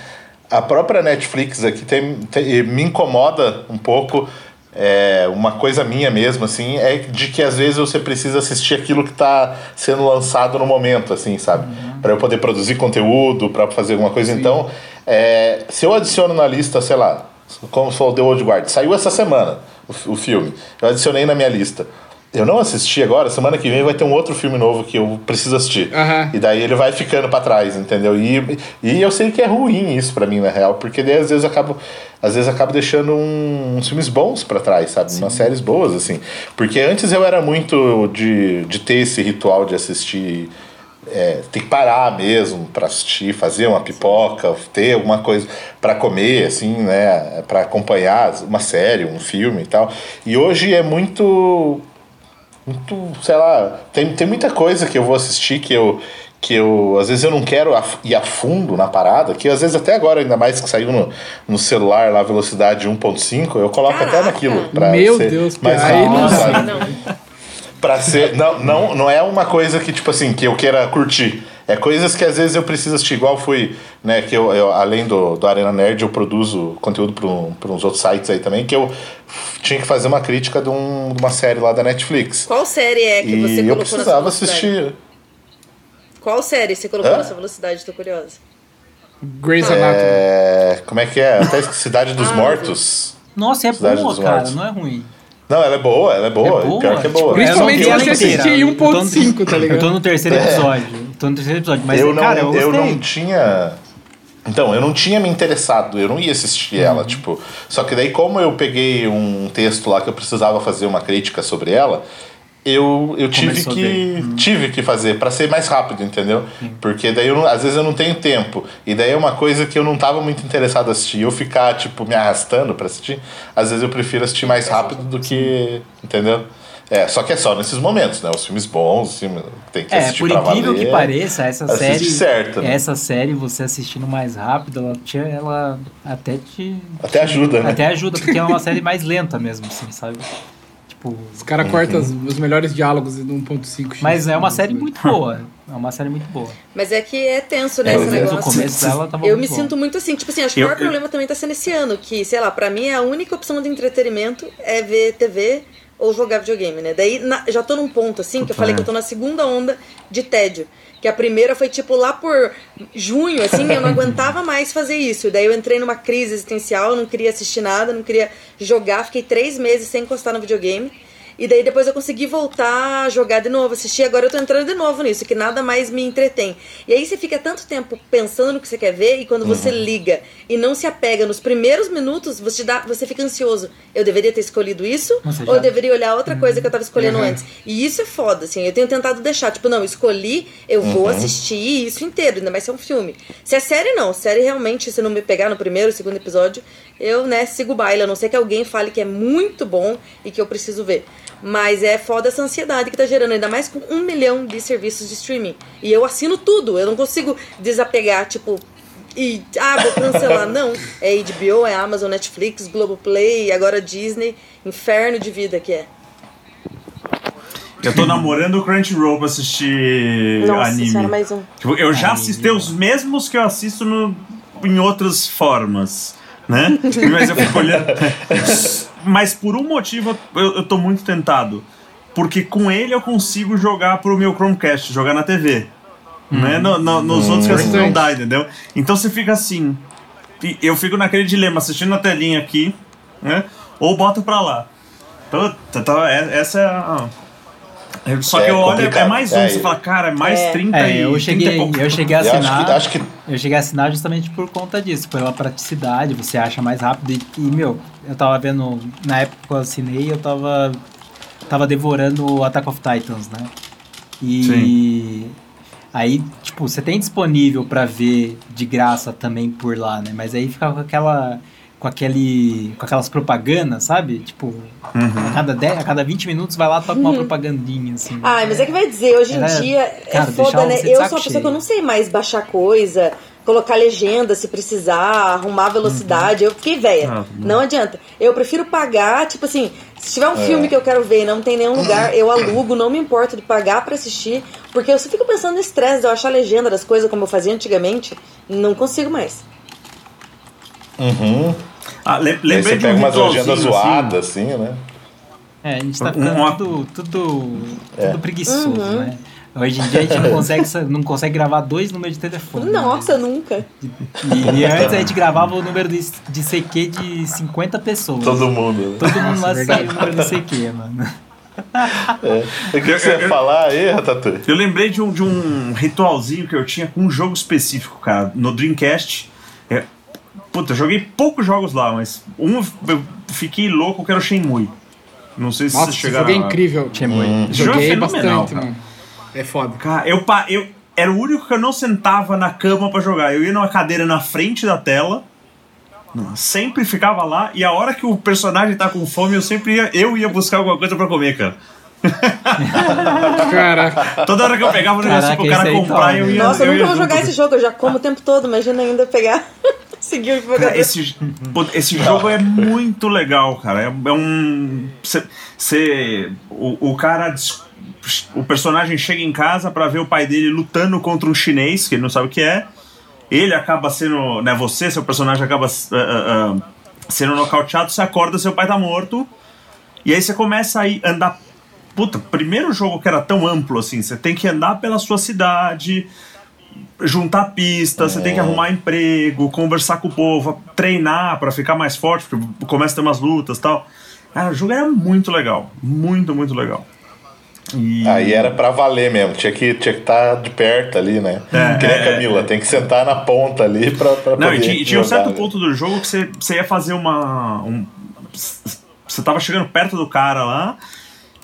A própria Netflix aqui tem, tem- me incomoda um pouco. É, uma coisa minha mesmo, assim, é de que às vezes você precisa assistir aquilo que está sendo lançado no momento, assim, sabe? Para eu poder produzir conteúdo, para fazer alguma coisa. Então, é, se eu adiciono na lista, sei lá, como foi o The Old Guard, saiu essa semana o, o filme, eu adicionei na minha lista. Eu não assisti agora, semana que vem vai ter um outro filme novo que eu preciso assistir. Aham. E daí ele vai ficando pra trás, entendeu? E, e eu sei que é ruim isso pra mim, na real, porque daí às vezes eu acabo, às vezes acabo deixando um- uns filmes bons pra trás, sabe? Umas séries boas, assim. Porque antes eu era muito de, de ter esse ritual de assistir. É, tem que parar mesmo pra assistir, fazer uma pipoca, ter alguma coisa pra comer, assim, né? Pra acompanhar uma série, um filme e tal. E hoje é muito muito, sei lá, tem, tem muita coisa que eu vou assistir que eu que eu às vezes eu não quero ir a fundo na parada, que às vezes até agora ainda mais que saiu no, no celular lá velocidade 1.5, eu coloco até Caraca. naquilo pra Meu ser Deus, mais cara, aí não sabe? Não. Pra ser. Não, não, não é uma coisa que, tipo assim, que eu queira curtir. É coisas que às vezes eu preciso assistir, igual fui, né? Que eu, eu, além do, do Arena Nerd, eu produzo conteúdo para uns outros sites aí também, que eu tinha que fazer uma crítica de, um- de uma série lá da Netflix. Qual série é que você E eu colocou precisava nessa velocidade? assistir. Qual série você colocou Hã? nessa velocidade? Tô curiosa. Grey's Anatomy. É, como é que é? Até Cidade dos Ah, Mortos. Nossa, é Cidade boa, cara, Mortos. não é ruim. Não, ela é boa, ela é boa. É boa? Pior que é boa. Principalmente Eu não vi se ela você assistir em Eu tô no- 1.5, tá ligado? Eu tô no terceiro episódio. Tô no terceiro episódio, mas, eu não, cara, eu eu, não tinha. Então, eu não tinha me interessado, eu não ia assistir Uhum. ela, tipo. Só que daí, como eu peguei um texto lá que eu precisava fazer uma crítica sobre ela, eu, eu tive Começou que. Uhum. tive que fazer pra ser mais rápido, entendeu? Porque daí eu às vezes eu não tenho tempo. E daí é uma coisa que eu não tava muito interessado em assistir. Eu ficar, tipo, me arrastando pra assistir, às vezes eu prefiro assistir mais rápido do que. Entendeu? É, só que é só nesses momentos, né? Os filmes bons, os filmes tem que É, assistir por pra incrível valer. que pareça, essa série. certo, né? Essa série, você assistindo mais rápido, ela, te, ela até te. Até ajuda, né? Até ajuda, porque é uma (laughs) série mais lenta mesmo, assim, sabe? Tipo. Os caras cortam os, os melhores diálogos no 1.5. Mas é uma série muito boa. É uma série muito boa. Mas é que é tenso, né, É, esse desde o negócio. começo dela tava Eu muito me bom. sinto muito assim, tipo assim, acho que Eu- o maior eu- problema também tá sendo esse ano, que, sei lá, pra mim a única opção de entretenimento é ver TV ou jogar videogame, né? Daí na- já tô num ponto, assim, que eu falei que eu tô na segunda onda de tédio. Que a primeira foi tipo lá por junho, assim, eu não aguentava mais fazer isso. Daí eu entrei numa crise existencial, não queria assistir nada, não queria jogar, fiquei três meses sem encostar no videogame. E daí depois eu consegui voltar a jogar de novo, assistir. Agora eu tô entrando de novo nisso, que nada mais me entretém. E aí você fica tanto tempo pensando no que você quer ver, e quando você liga e não se apega nos primeiros minutos, você, dá, você fica ansioso. Eu deveria ter escolhido isso, Nossa, ou eu deveria olhar outra coisa que eu tava escolhendo Uhum. antes. E isso é foda, assim. Eu tenho tentado deixar, tipo, não, escolhi, eu vou assistir isso inteiro, ainda mais se é um filme. Se é série, não. Série, realmente, se não me pegar no primeiro, segundo episódio, eu, né, sigo o baile. A não ser que alguém fale que é muito bom e que eu preciso ver. Mas é foda essa ansiedade que tá gerando, ainda mais com um milhão de serviços de streaming. E eu assino tudo, eu não consigo desapegar, tipo, e, ah, vou cancelar. (laughs) não, é HBO, é Amazon, Netflix, Globoplay, agora Disney. Inferno de vida que é. Eu tô namorando o Crunchyroll pra assistir Nossa anime. senhora, mais um. Tipo, eu já assisti os mesmos que eu assisto no, em outras formas, né? (laughs) Mas eu fico olhando. Mas por um motivo eu, eu tô muito tentado. Porque com ele eu consigo jogar pro meu Chromecast, jogar na TV. Né? No- no- nos outros que assim não dá, entendeu? Então você fica assim. Eu fico naquele dilema, assistindo a telinha aqui, né? Ou boto pra lá. Puta, é- essa é a. é- Só É que eu olho, é mais um, É, você fala, cara, é mais É. 30 É, e eu 30 e cheguei, pouco. eu cheguei a Eu acho assinar. que, acho que Eu cheguei a assinar justamente por conta disso, pela praticidade, você acha mais rápido. E, e, meu, eu tava vendo, na época que eu assinei, eu tava, tava devorando o Attack of Titans, né? E aí, tipo, você tem disponível pra ver de graça também por lá, né? Mas aí fica com aquela. Com, aquele, com aquelas propagandas, sabe? Tipo, a, cada 10, a cada 20 minutos vai lá e toca uma propagandinha, assim. Ai, mas é que vai dizer, hoje em dia cara, é foda, né? Eu sou uma pessoa que eu não sei mais baixar coisa, colocar legenda se precisar, arrumar velocidade. Eu fiquei velha. Ah, não adianta. Eu prefiro pagar, tipo assim, se tiver um É. filme que eu quero ver e não tem nenhum lugar, (clears throat) eu alugo, não me importo de pagar pra assistir, porque eu só fico pensando no estresse de eu achar a legenda das coisas como eu fazia antigamente. Não consigo mais. Ah, le- aí lembrei você de um pega umas legendas ritualzinho, assim, zoadas, assim, né? É, a gente tá ficando uma- tudo, tudo, É. tudo preguiçoso, Uhum. né? Hoje em dia a gente não (laughs) consegue, não consegue gravar dois números de telefone. Nossa, né? nunca. E, e antes a gente gravava o número de, de CQ de 50 pessoas. Todo mundo. né? Todo mundo lá sabia o número do CQ, mano. É. O que, que você ia falar aí, Ratatouille? Eu lembrei de um, de um ritualzinho que eu tinha com um jogo específico, cara. No Dreamcast. É, puta, eu joguei poucos jogos lá, mas um eu fiquei louco que era o Shenmue. Não sei se Nossa, vocês chegaram jogo é a- incrível. Shenmue. Jogo é Joguei fenomenal, bastante, cara. mano. É foda. Cara, eu, pa- eu era o único que eu não sentava na cama pra jogar. Eu ia numa cadeira na frente da tela, sempre ficava lá, e a hora que o personagem tá com fome, eu sempre ia, eu ia buscar alguma coisa pra comer, cara. Caraca. Toda hora que eu pegava um negócio Caraca, pro cara comprar, toma. eu ia. Nossa, eu eu nunca ia vou jogar esse jogo, eu já como o tempo todo, imagina ainda pegar. Seguir o Cara, esse, esse jogo é muito legal, cara. É, é um. Cê, cê- o, o cara. O personagem chega em casa pra ver o pai dele lutando contra um chinês, que ele não sabe o que é. Ele acaba sendo. Né, você, seu personagem acaba ah, ah, sendo nocauteado, você acorda, seu pai tá morto. E aí você começa a andar. Puta, primeiro jogo que era tão amplo assim, você tem que andar pela sua cidade, juntar pista, você tem que arrumar emprego, conversar com o povo, treinar pra ficar mais forte, porque começa a ter umas lutas e tal. Cara, o jogo era muito legal. Muito, muito legal. E... Aí era pra valer mesmo, tinha que estar tinha que tá de perto ali, né? É, que nem é, a Camila, tem que sentar na ponta ali pra, pra Não, poder e tinha, tinha um certo né? ponto do jogo que você, você ia fazer uma. Um, você tava chegando perto do cara lá,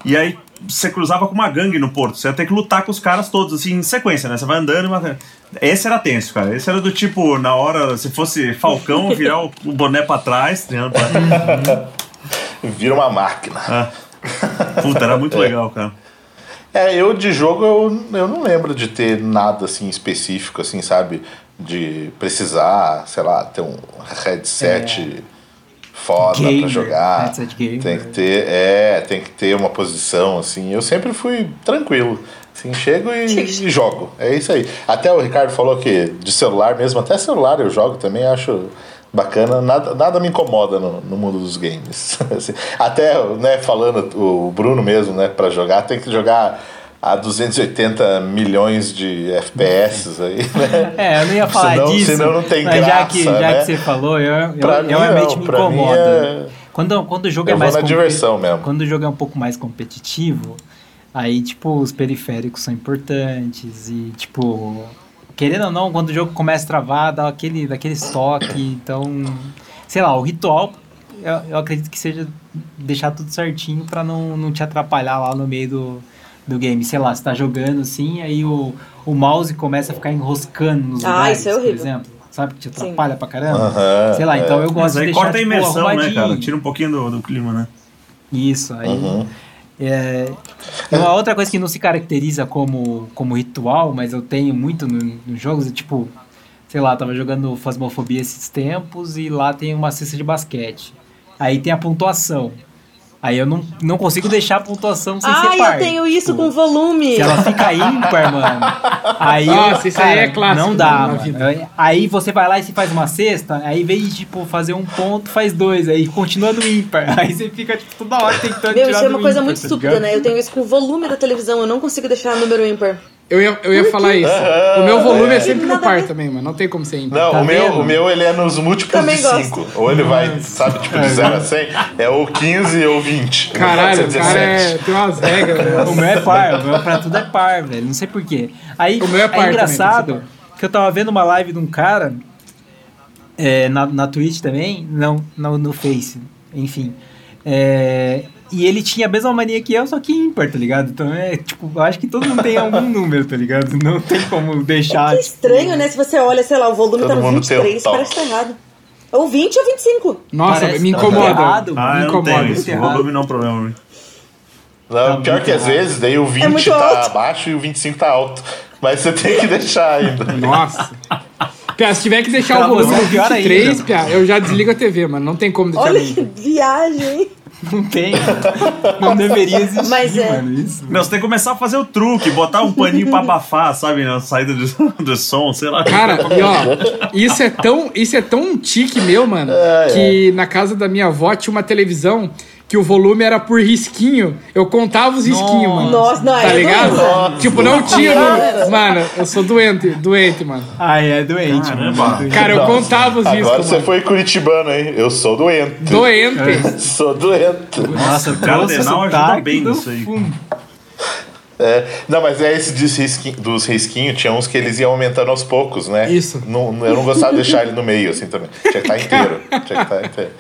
e aí você cruzava com uma gangue no porto. Você ia ter que lutar com os caras todos, assim, em sequência, né? Você vai andando e matando. Esse era tenso, cara. Esse era do tipo, na hora, se fosse Falcão, (laughs) virar o, o boné pra trás, treinando pra... (laughs) Vira uma máquina. Ah. Puta, era muito (laughs) legal, cara. É, eu de jogo eu, eu não lembro de ter nada assim específico, assim, sabe? De precisar, sei lá, ter um headset foda pra Gamer, jogar. headset gamer. Tem que ter, é, tem que ter uma posição, assim. Eu sempre fui tranquilo. Assim, chego e, e jogo. É isso aí. Até o Ricardo falou que de celular mesmo, até celular eu jogo também, acho bacana. Nada, nada me incomoda no, no mundo dos games. (laughs) Assim, Até, né, falando, o Bruno mesmo, né, pra jogar, tem que jogar a 280 milhões de FPS aí, né? É, eu não ia falar Senão- disso. senão não tem mas já graça, que, já né? que você falou, eu, eu, Pra mim, realmente não, me incomoda. é- Quando, quando o jogo Eu é mais na diversão mesmo. Quando o jogo é um pouco mais competitivo, aí, tipo, os periféricos são importantes e, tipo, querendo ou não, quando o jogo começa a travar, dá aquele, daquele estoque, então, sei lá, o ritual, eu, eu acredito que seja deixar tudo certinho pra não, não te atrapalhar lá no meio do, do game. Sei lá, você tá jogando assim, aí o, o mouse começa a ficar enroscando nos Ah, lugares, isso é por horrível. exemplo. Sabe, que te Sim. atrapalha pra caramba. Aham, sei lá, então é. eu Mas gosto de aí deixar, corta a tipo, imersão, né, arrumadinho. cara? Tira um pouquinho do, do clima, né? Isso, aí. Uhum. É, e uma outra coisa que não se caracteriza como, como ritual, mas eu tenho muito no- nos jogos, é tipo, sei lá, tava jogando Fasmofobia esses tempos e lá tem uma cesta de basquete. Aí tem a pontuação. Aí eu não, não consigo deixar a pontuação sem ser Ai, par. eu tenho isso Tipo, com volume. Se ela fica ímpar, mano. Aí, Nossa, isso aí cara, é clássico Não dá, na mano. Aí você vai lá e você faz uma cesta, aí em vez de, tipo, fazer um ponto, faz dois. Aí continua no ímpar. Aí você fica, tipo, toda hora tentando Meu, tirar isso é uma coisa ímpar, muito tá estúpida, né? Eu tenho isso com o volume da televisão, eu não consigo deixar número ímpar. Eu ia, eu ia falar isso. O meu volume é sempre no par também, mano. Não tem como ser ímpar. Não, Tá o, meu, vendo? o meu ele é nos múltiplos Também de gosto. 5. Ou ele vai, sabe, tipo, de 0 a 100, é ou 15 ou 20. Caralho, o cara é, 17. tem umas regras, né? O meu é par, o meu pra tudo é par, velho. Não sei porquê. Aí O meu é par também, engraçado ser que eu tava vendo uma live de um cara é, na, na Twitch também, não, no, no Face, enfim. É, e ele tinha a mesma mania que eu, só que ímpar, tá ligado? Então é tipo, eu acho que todo mundo tem algum (laughs) número, tá ligado? Não tem como deixar. Que tipo, estranho, né? Se você olha, sei lá, o volume Todo tá no mundo tem um 23, toque. parece que tá errado. Ou 20 ou 25. Nossa, Parece me tá incomoda. errado. Ah, me eu não tenho incomoda. isso. O errado. volume não é um problema mim. Não, Tá pior que às vezes, daí o 20 muito tá alto. baixo e o 25 tá alto. Mas você tem que deixar ainda. (laughs) Nossa. Pia, se tiver que deixar Pra o volume é no pior 23, ainda. Pia, eu já desligo a TV, mano. Não tem como deixar Olha que viagem, hein? Não tem. Não deveria existir, Mas é. mano, isso. Meu, você tem que começar a fazer o truque, botar um paninho pra abafar, sabe, na saída do, do som, sei lá. Cara, e ó, isso é tão, isso é tão um tique meu, mano, É, que na casa da minha avó tinha uma televisão que o volume era por risquinho. Eu contava os risquinhos, mano. Nossa, não, Tá é ligado? Tipo, não tinha. no- Mano, eu sou doente, doente, mano. Ai, é doente, Caramba. mano. Cara, eu contava os Agora riscos, você mano. foi curitibano, hein? Eu sou doente. Doente. (laughs) Sou doente. Nossa, O Cardenal ajuda bem nisso aí. É, não, mas é esse dos risquinhos, dos risquinhos, tinha uns que eles iam aumentando aos poucos, né? Isso. Não, eu não gostava de deixar ele no meio, assim, também. Tinha que estar inteiro. (laughs) Tinha que estar inteiro.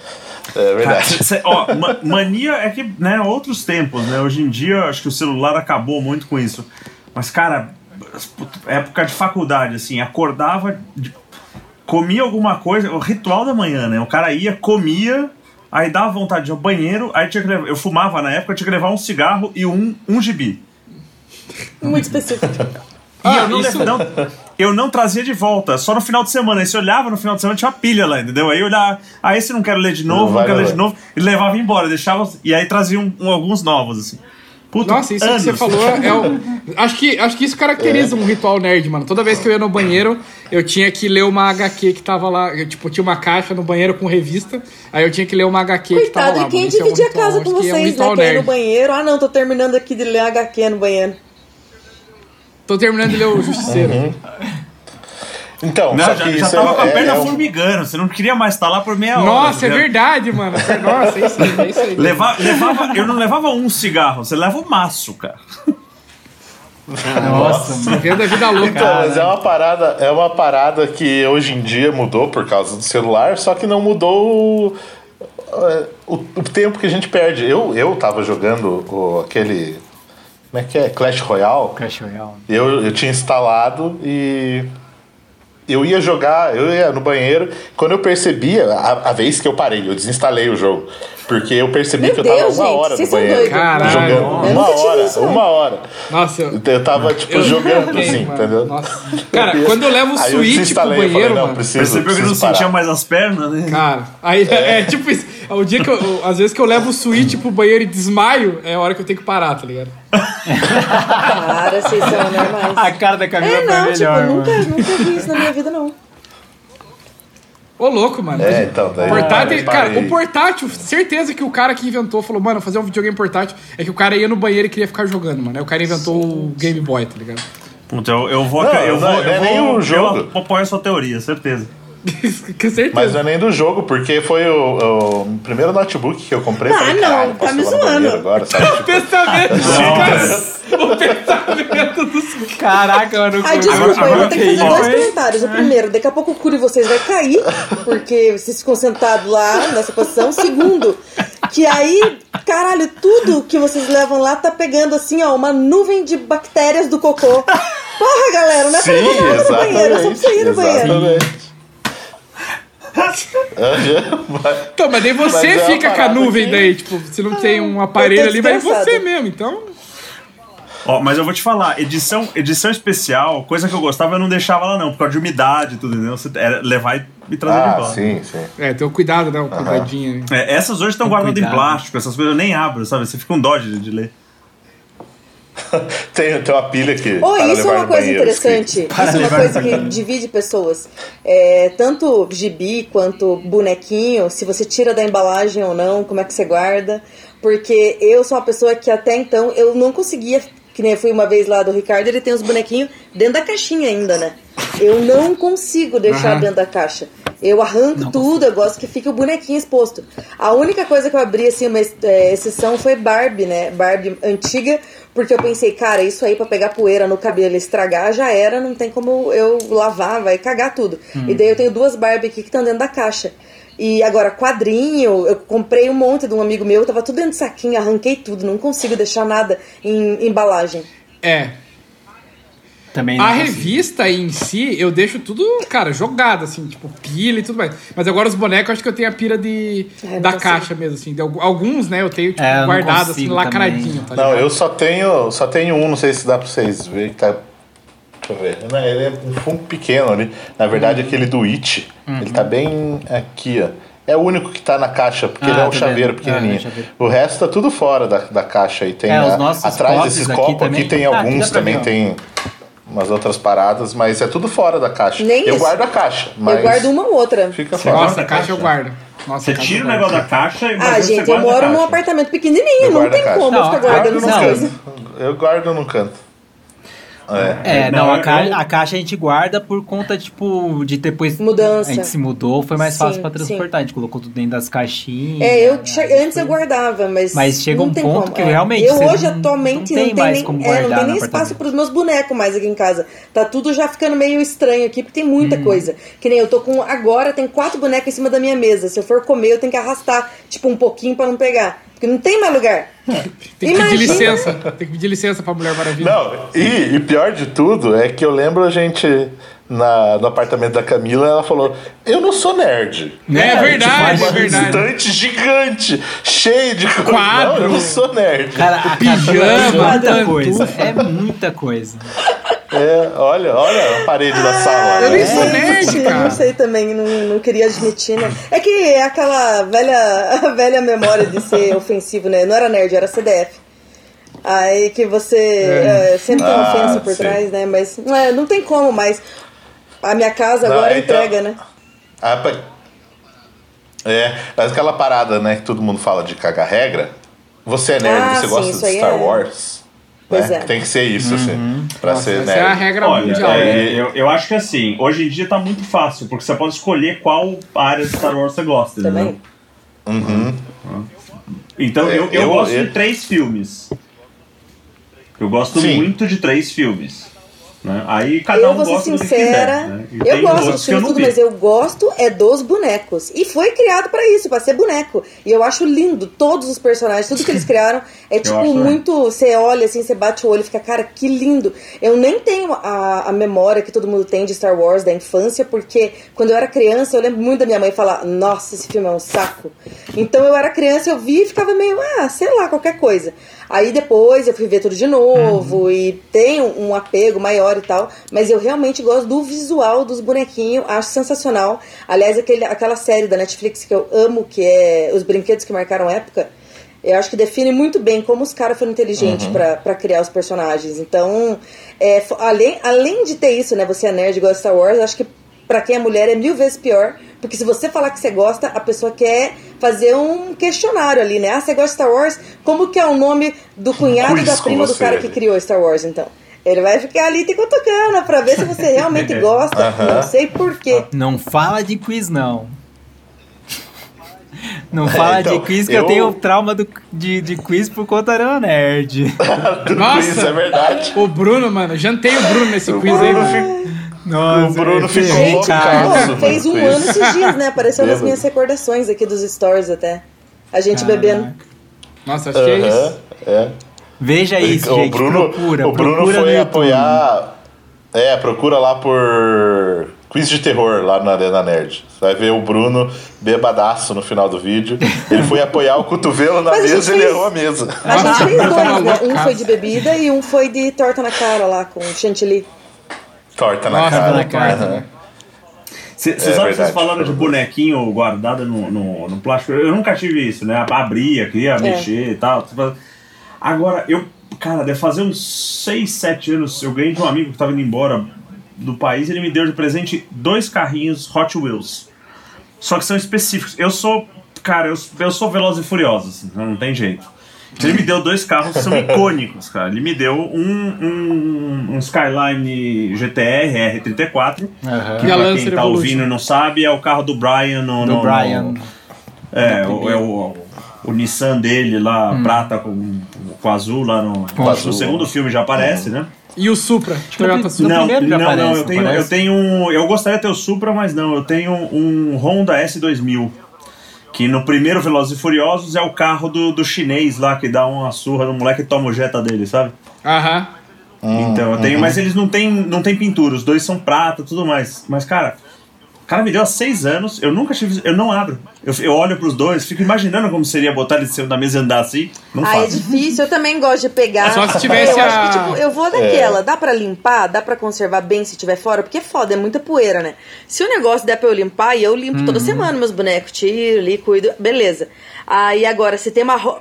É verdade. Cê- ó, ma- mania é que, né, outros tempos, né? Hoje em dia, acho que o celular acabou muito com isso. Mas, cara, época de faculdade, assim, acordava, comia alguma coisa, o ritual da manhã, né? O cara ia, comia, aí dava vontade de ir ao banheiro, aí tinha que levar, eu fumava na época, tinha que levar um cigarro e um, um gibi. Muito específico. E Ah, eu, não isso- lev- não- eu não trazia de volta, só no final de semana. Aí você olhava no final de semana, tinha uma pilha lá, entendeu? Aí eu olhava, ah, esse não quero ler de novo, Não não, quero ler de novo, e levava embora, deixava, e aí trazia um, um- alguns novos, assim. Puta, Nossa, isso anos. que você falou é o. (laughs) Acho que, acho que isso caracteriza um ritual nerd, mano. Toda vez que eu ia no banheiro, eu tinha que ler uma HQ que tava lá. eu, tipo, tinha uma caixa no banheiro com revista. Aí eu tinha que ler uma HQ que tava Coitado, lá. e quem mano. Isso é um dividia a casa acho com que é um vocês, né? Quem ia no banheiro. Ah, não, tô terminando aqui de ler HQ no banheiro. Tô terminando de ler o Justiceiro. Uhum. Então, Não, só já, já tava é, com a é- perna é formigando, você não queria mais estar lá por meia hora. Nossa, tá é verdade, mano. Nossa, é isso aí. É isso aí. Leva- levava, eu não levava um cigarro, você leva um maço, cara. Nossa. Vivendo a vida louca. Então, mas é uma parada, é uma parada que hoje em dia mudou por causa do celular, só que não mudou o, é, o, o tempo que a gente perde. Eu, eu tava jogando o, aquele. Como é que é? Clash Royale. Clash Royale. Eu, eu tinha instalado e eu ia jogar, eu ia no banheiro. Quando eu percebia, a, a vez que eu parei, eu desinstalei o jogo. Porque eu percebi Meu que eu tava Deus, uma gente, hora no banheiro. Caralho, jogando. nossa. Uma hora, isso, não. uma hora. Nossa, eu. Eu tava, tipo, eu jogando assim, mano. entendeu? Nossa. Cara, quando eu levo o Switch pro banheiro, falei, não, mano. preciso, Percebeu que preciso não sentia parar. mais as pernas, né? Cara, aí é, (laughs) é tipo isso. O dia que eu- Às vezes que eu levo o Switch pro banheiro e desmaio, é a hora que eu tenho que parar, tá ligado? Cara, vocês são normais. A cara da Camila É, foi não, tipo, melhor, eu nunca, mano. nunca vi isso na minha vida, não. Ô, louco, mano. É, então, daí. Portátil, eu cara, o portátil, certeza que o cara que inventou falou, mano, fazer um videogame portátil é que o cara ia no banheiro e queria ficar jogando, mano. Aí o cara inventou o Game Boy, tá ligado? Puta, eu, eu vou. Não, eu não vou, é eu nem vou, o jogo. Eu apoio a sua teoria, certeza. (laughs) Com certeza. Mas não é nem do jogo, porque foi o, o primeiro notebook que eu comprei. Ah, falei, não, "Caralho, tá me ir zoando." Agora, sabe? (laughs) O Tipo, pensamento, cara. (laughs) O pensamento dos Caraca, mano. Ai, desculpa, Agora- eu vou ter que fazer dois comentários. O primeiro, daqui a pouco o cu de vocês vai cair, porque vocês ficam sentados lá nessa posição. Segundo, que aí, caralho, tudo que vocês levam lá tá pegando assim, ó, uma nuvem de bactérias do cocô. Porra, galera, não é pra nada no banheiro, é só pra você ir no banheiro. exatamente. Mas- Então, mas daí você Mas é uma fica com a nuvem que- daí, tipo, se não tem um aparelho tô ali, vai você mesmo, então... Ó, mas eu vou te falar, edição, edição especial, coisa que eu gostava, eu não deixava lá não, por causa de umidade e tudo, entendeu? Você era levar e, e trazer de Ah, volta. sim, sim. É, tem o cuidado, né, o cuidadinho. né? É, essas hoje estão guardadas em plástico, essas coisas eu nem abro, sabe? Você fica um dó de, de ler. (laughs) Tem, tem uma pilha que. Oh, para isso é uma coisa banheiro, interessante. escrito. Isso é uma coisa que divide pessoas. É, tanto gibi quanto bonequinho, se você tira da embalagem ou não, como é que você guarda. Porque eu sou uma pessoa que até então eu não conseguia. Que nem eu fui uma vez lá do Ricardo, ele tem os bonequinhos dentro da caixinha ainda, né? Eu não consigo deixar Aham. dentro da caixa. Eu arranco tudo, eu gosto que fique o bonequinho exposto. A única coisa que eu abri, assim, uma é, exceção foi Barbie, né? Barbie antiga, porque eu pensei, cara, isso aí pra pegar poeira no cabelo e estragar já era, não tem como eu lavar, vai cagar tudo. E daí eu tenho duas Barbie aqui que estão dentro da caixa. E agora, quadrinho, eu comprei um monte de um amigo meu, tava tudo dentro de saquinho, arranquei tudo, não consigo deixar nada em embalagem. É, Também não A consigo. revista em si, eu deixo tudo, cara, jogado, assim, tipo, pilha e tudo mais. Mas agora os bonecos, eu acho que eu tenho a pira de, não da consigo. caixa mesmo, assim. De algu- alguns, né, eu tenho, tipo, É, guardado, assim, consigo lacradinho, tá Não, ligado? eu só tenho, só tenho um, não sei se dá pra vocês verem que tá. Deixa eu ver. Não, ele é um fundo pequeno ali. Na verdade, Uhum. aquele do It, ele tá bem aqui, ó. É o único que tá na caixa, porque Ah, ele é um chaveiro vendo. pequenininho. Ah, chaveiro. o resto tá tudo fora da, da caixa aí. Tem É, a- nossos atrás desses aqui copos aqui também. tem Ah, aqui alguns também, tem umas outras paradas, mas é tudo fora da caixa. Nem eu isso. guardo a caixa, mas Eu guardo uma ou outra. fica fora. Nossa, a caixa eu guardo. Nossa, Você tira o negócio da caixa e Ah, gente, eu moro num apartamento pequenininho, Eu não tem como Não, ficar eu guardando guardo essas coisas. Eu guardo no canto. É. É, não, Não, a, ca- eu- a caixa a gente guarda por conta, tipo, de depois. Mudança. A gente se mudou, foi mais Sim, fácil pra sim. transportar. A gente colocou tudo dentro das caixinhas. É, eu né, che- antes foi- eu guardava, mas. Mas chega não um tem ponto como. que É. realmente Eu hoje não- atualmente não não tem tem, mais nem, como é, não guardar tem nem espaço apartamento. pros meus bonecos mais aqui em casa. Tá tudo já ficando meio estranho aqui, porque tem Hum. muita coisa. Que nem eu tô com. Agora tem quatro bonecos em cima da minha mesa. Se eu for comer, eu tenho que arrastar, tipo, um pouquinho pra não pegar. Porque não tem mais lugar. (laughs) Tem que pedir Imagina. licença. Tem que pedir licença pra Mulher Maravilha. Não, e, e pior de tudo é que eu lembro a gente na, no apartamento da Camila, ela falou: Eu não sou nerd. É verdade, Tipo, é uma verdade. estante gigante, cheio de coisa. Quadro. Não, eu não sou nerd. Cara, a pijama, é muita coisa. É muita coisa. É, olha, olha a parede da sala. eu nem É. sou nerd, Gente, cara. Não sei também, não, não queria admitir, né? É que é aquela velha, velha memória de ser ofensivo, né? Não era nerd, era CDF. Aí que você é, sempre tem Ah, ofensa por sim. trás, né? Mas é, não tem como, mas a minha casa Não, agora então- entrega, né? Ah, É, mas aquela parada, né, que todo mundo fala de cagar regra. Você é nerd, Ah, você sim, gosta de Star é. Wars. Pois né? é. Tem que ser isso, assim, pra Nossa, ser essa é a nerd. regra Olha, mundial. é, né? eu, eu acho que assim, hoje em dia tá muito fácil, porque você pode escolher qual área de Star Wars você gosta, Também. entendeu? Então É, eu, eu, eu- gosto eu- de três filmes. Eu gosto Sim. muito de três filmes. Né? Aí cada eu um vou ser gosta do que sincera, quiser. Né? Eu gosto filmes não tudo, vi. mas eu gosto é dos bonecos. E foi criado pra isso, pra ser boneco. E eu acho lindo todos os personagens, tudo que eles (laughs) criaram é tipo acho também. muito, você olha assim, você bate o olho e fica, cara, que lindo. Eu nem tenho a, a memória que todo mundo tem de Star Wars da infância, porque quando eu era criança, eu lembro muito da minha mãe falar, nossa, esse filme é um saco. Então eu era criança, eu vi e ficava meio, ah, sei lá, qualquer coisa. Aí depois eu fui ver tudo de novo e tenho um apego maior e tal, mas eu realmente gosto do visual dos bonequinhos, acho sensacional. Aliás, aquele, aquela série da Netflix que eu amo, que é Os Brinquedos que Marcaram Época, eu acho que define muito bem como os caras foram inteligentes pra pra criar os personagens. Então, é, além, além de ter isso, né, você é nerd igual a Star Wars, acho que pra quem é mulher, é mil vezes pior. Porque se você falar que você gosta, a pessoa quer fazer um questionário ali, né? Ah, você gosta de Star Wars? Como que é o nome do cunhado quiz da prima do cara que criou Star Wars, então? Ele vai ficar ali te cutucando pra ver se você realmente (laughs) gosta. Aham. Não sei porquê. Não fala de quiz, não. Não fala então, de quiz que eu, eu- tenho trauma do- de, de quiz por conta da Arena Nerd. (laughs) Nossa! quiz, é verdade. O Bruno, mano, jantei o Bruno nesse quiz aí, Bruno mano. Nossa, O Bruno eu ficou ferrei, louco, cara. cara. Pô, Nossa, fez um ano esses dias, né? Apareceu nas minhas recordações aqui dos stories até. A gente Caraca. bebendo. Nossa, acho que é isso. é. Veja isso, o gente. Bruno, procura, o Bruno procura foi apoiar. É, procura lá por quiz de terror lá na Arena Nerd. Você vai ver o Bruno bebadaço no final do vídeo. Ele foi apoiar o cotovelo na Mas mesa gente e ele errou a mesa. A gente fez dois, né? Um foi de bebida e um foi de torta na cara lá com chantilly. Torta na Nossa, cara. na cara, né? Você É sabe vocês falaram de bonequinho guardado no, no, no plástico? Eu nunca tive isso, né? Abria, queria mexer e tal. Agora, eu, cara, deve fazer uns 6, 7 anos, eu ganhei de um amigo que tava indo embora do país, ele me deu de presente dois carrinhos Hot Wheels. Só que são específicos. Eu sou, cara, eu, eu sou veloz e furioso, assim, não tem jeito. Ele me deu dois carros que são (laughs) icônicos, cara. Ele me deu um, um, um Skyline GTR R34, Aham. que a pra quem tá ouvindo e não sabe, é o carro do Brian no. Do no- Brian. no- é, o, é o, o Nissan dele lá, prata com, com azul lá no. Com no azul. segundo filme já aparece, né? E o Supra, Toyota No Supra. não, primeiro não, aparece, não, eu não tenho, eu aparece? tenho um. Eu gostaria de ter o Supra, mas não, eu tenho um Honda S2000. Que no primeiro Velozes e Furiosos é o carro do, do chinês lá que dá uma surra no moleque e toma o jeta dele, sabe? Aham. Então, eu tenho, mas eles não têm, não têm pintura, os dois são prata e tudo mais. Mas, cara, o cara me deu há seis anos, eu nunca tive. Eu não abro. Eu, eu olho pros dois, fico imaginando como seria botar eles na mesa e andar assim. Não Ah, é faço. difícil. Eu também gosto de pegar. Só se tivesse eu acho que, a- tipo, eu vou daquela. Dá pra limpar? Dá pra conservar bem se tiver fora? Porque é foda, é muita poeira, né? Se o negócio der pra eu limpar, e eu limpo toda semana meus bonecos, tiro ali, cuido, beleza. Aí agora, se tem uma ro...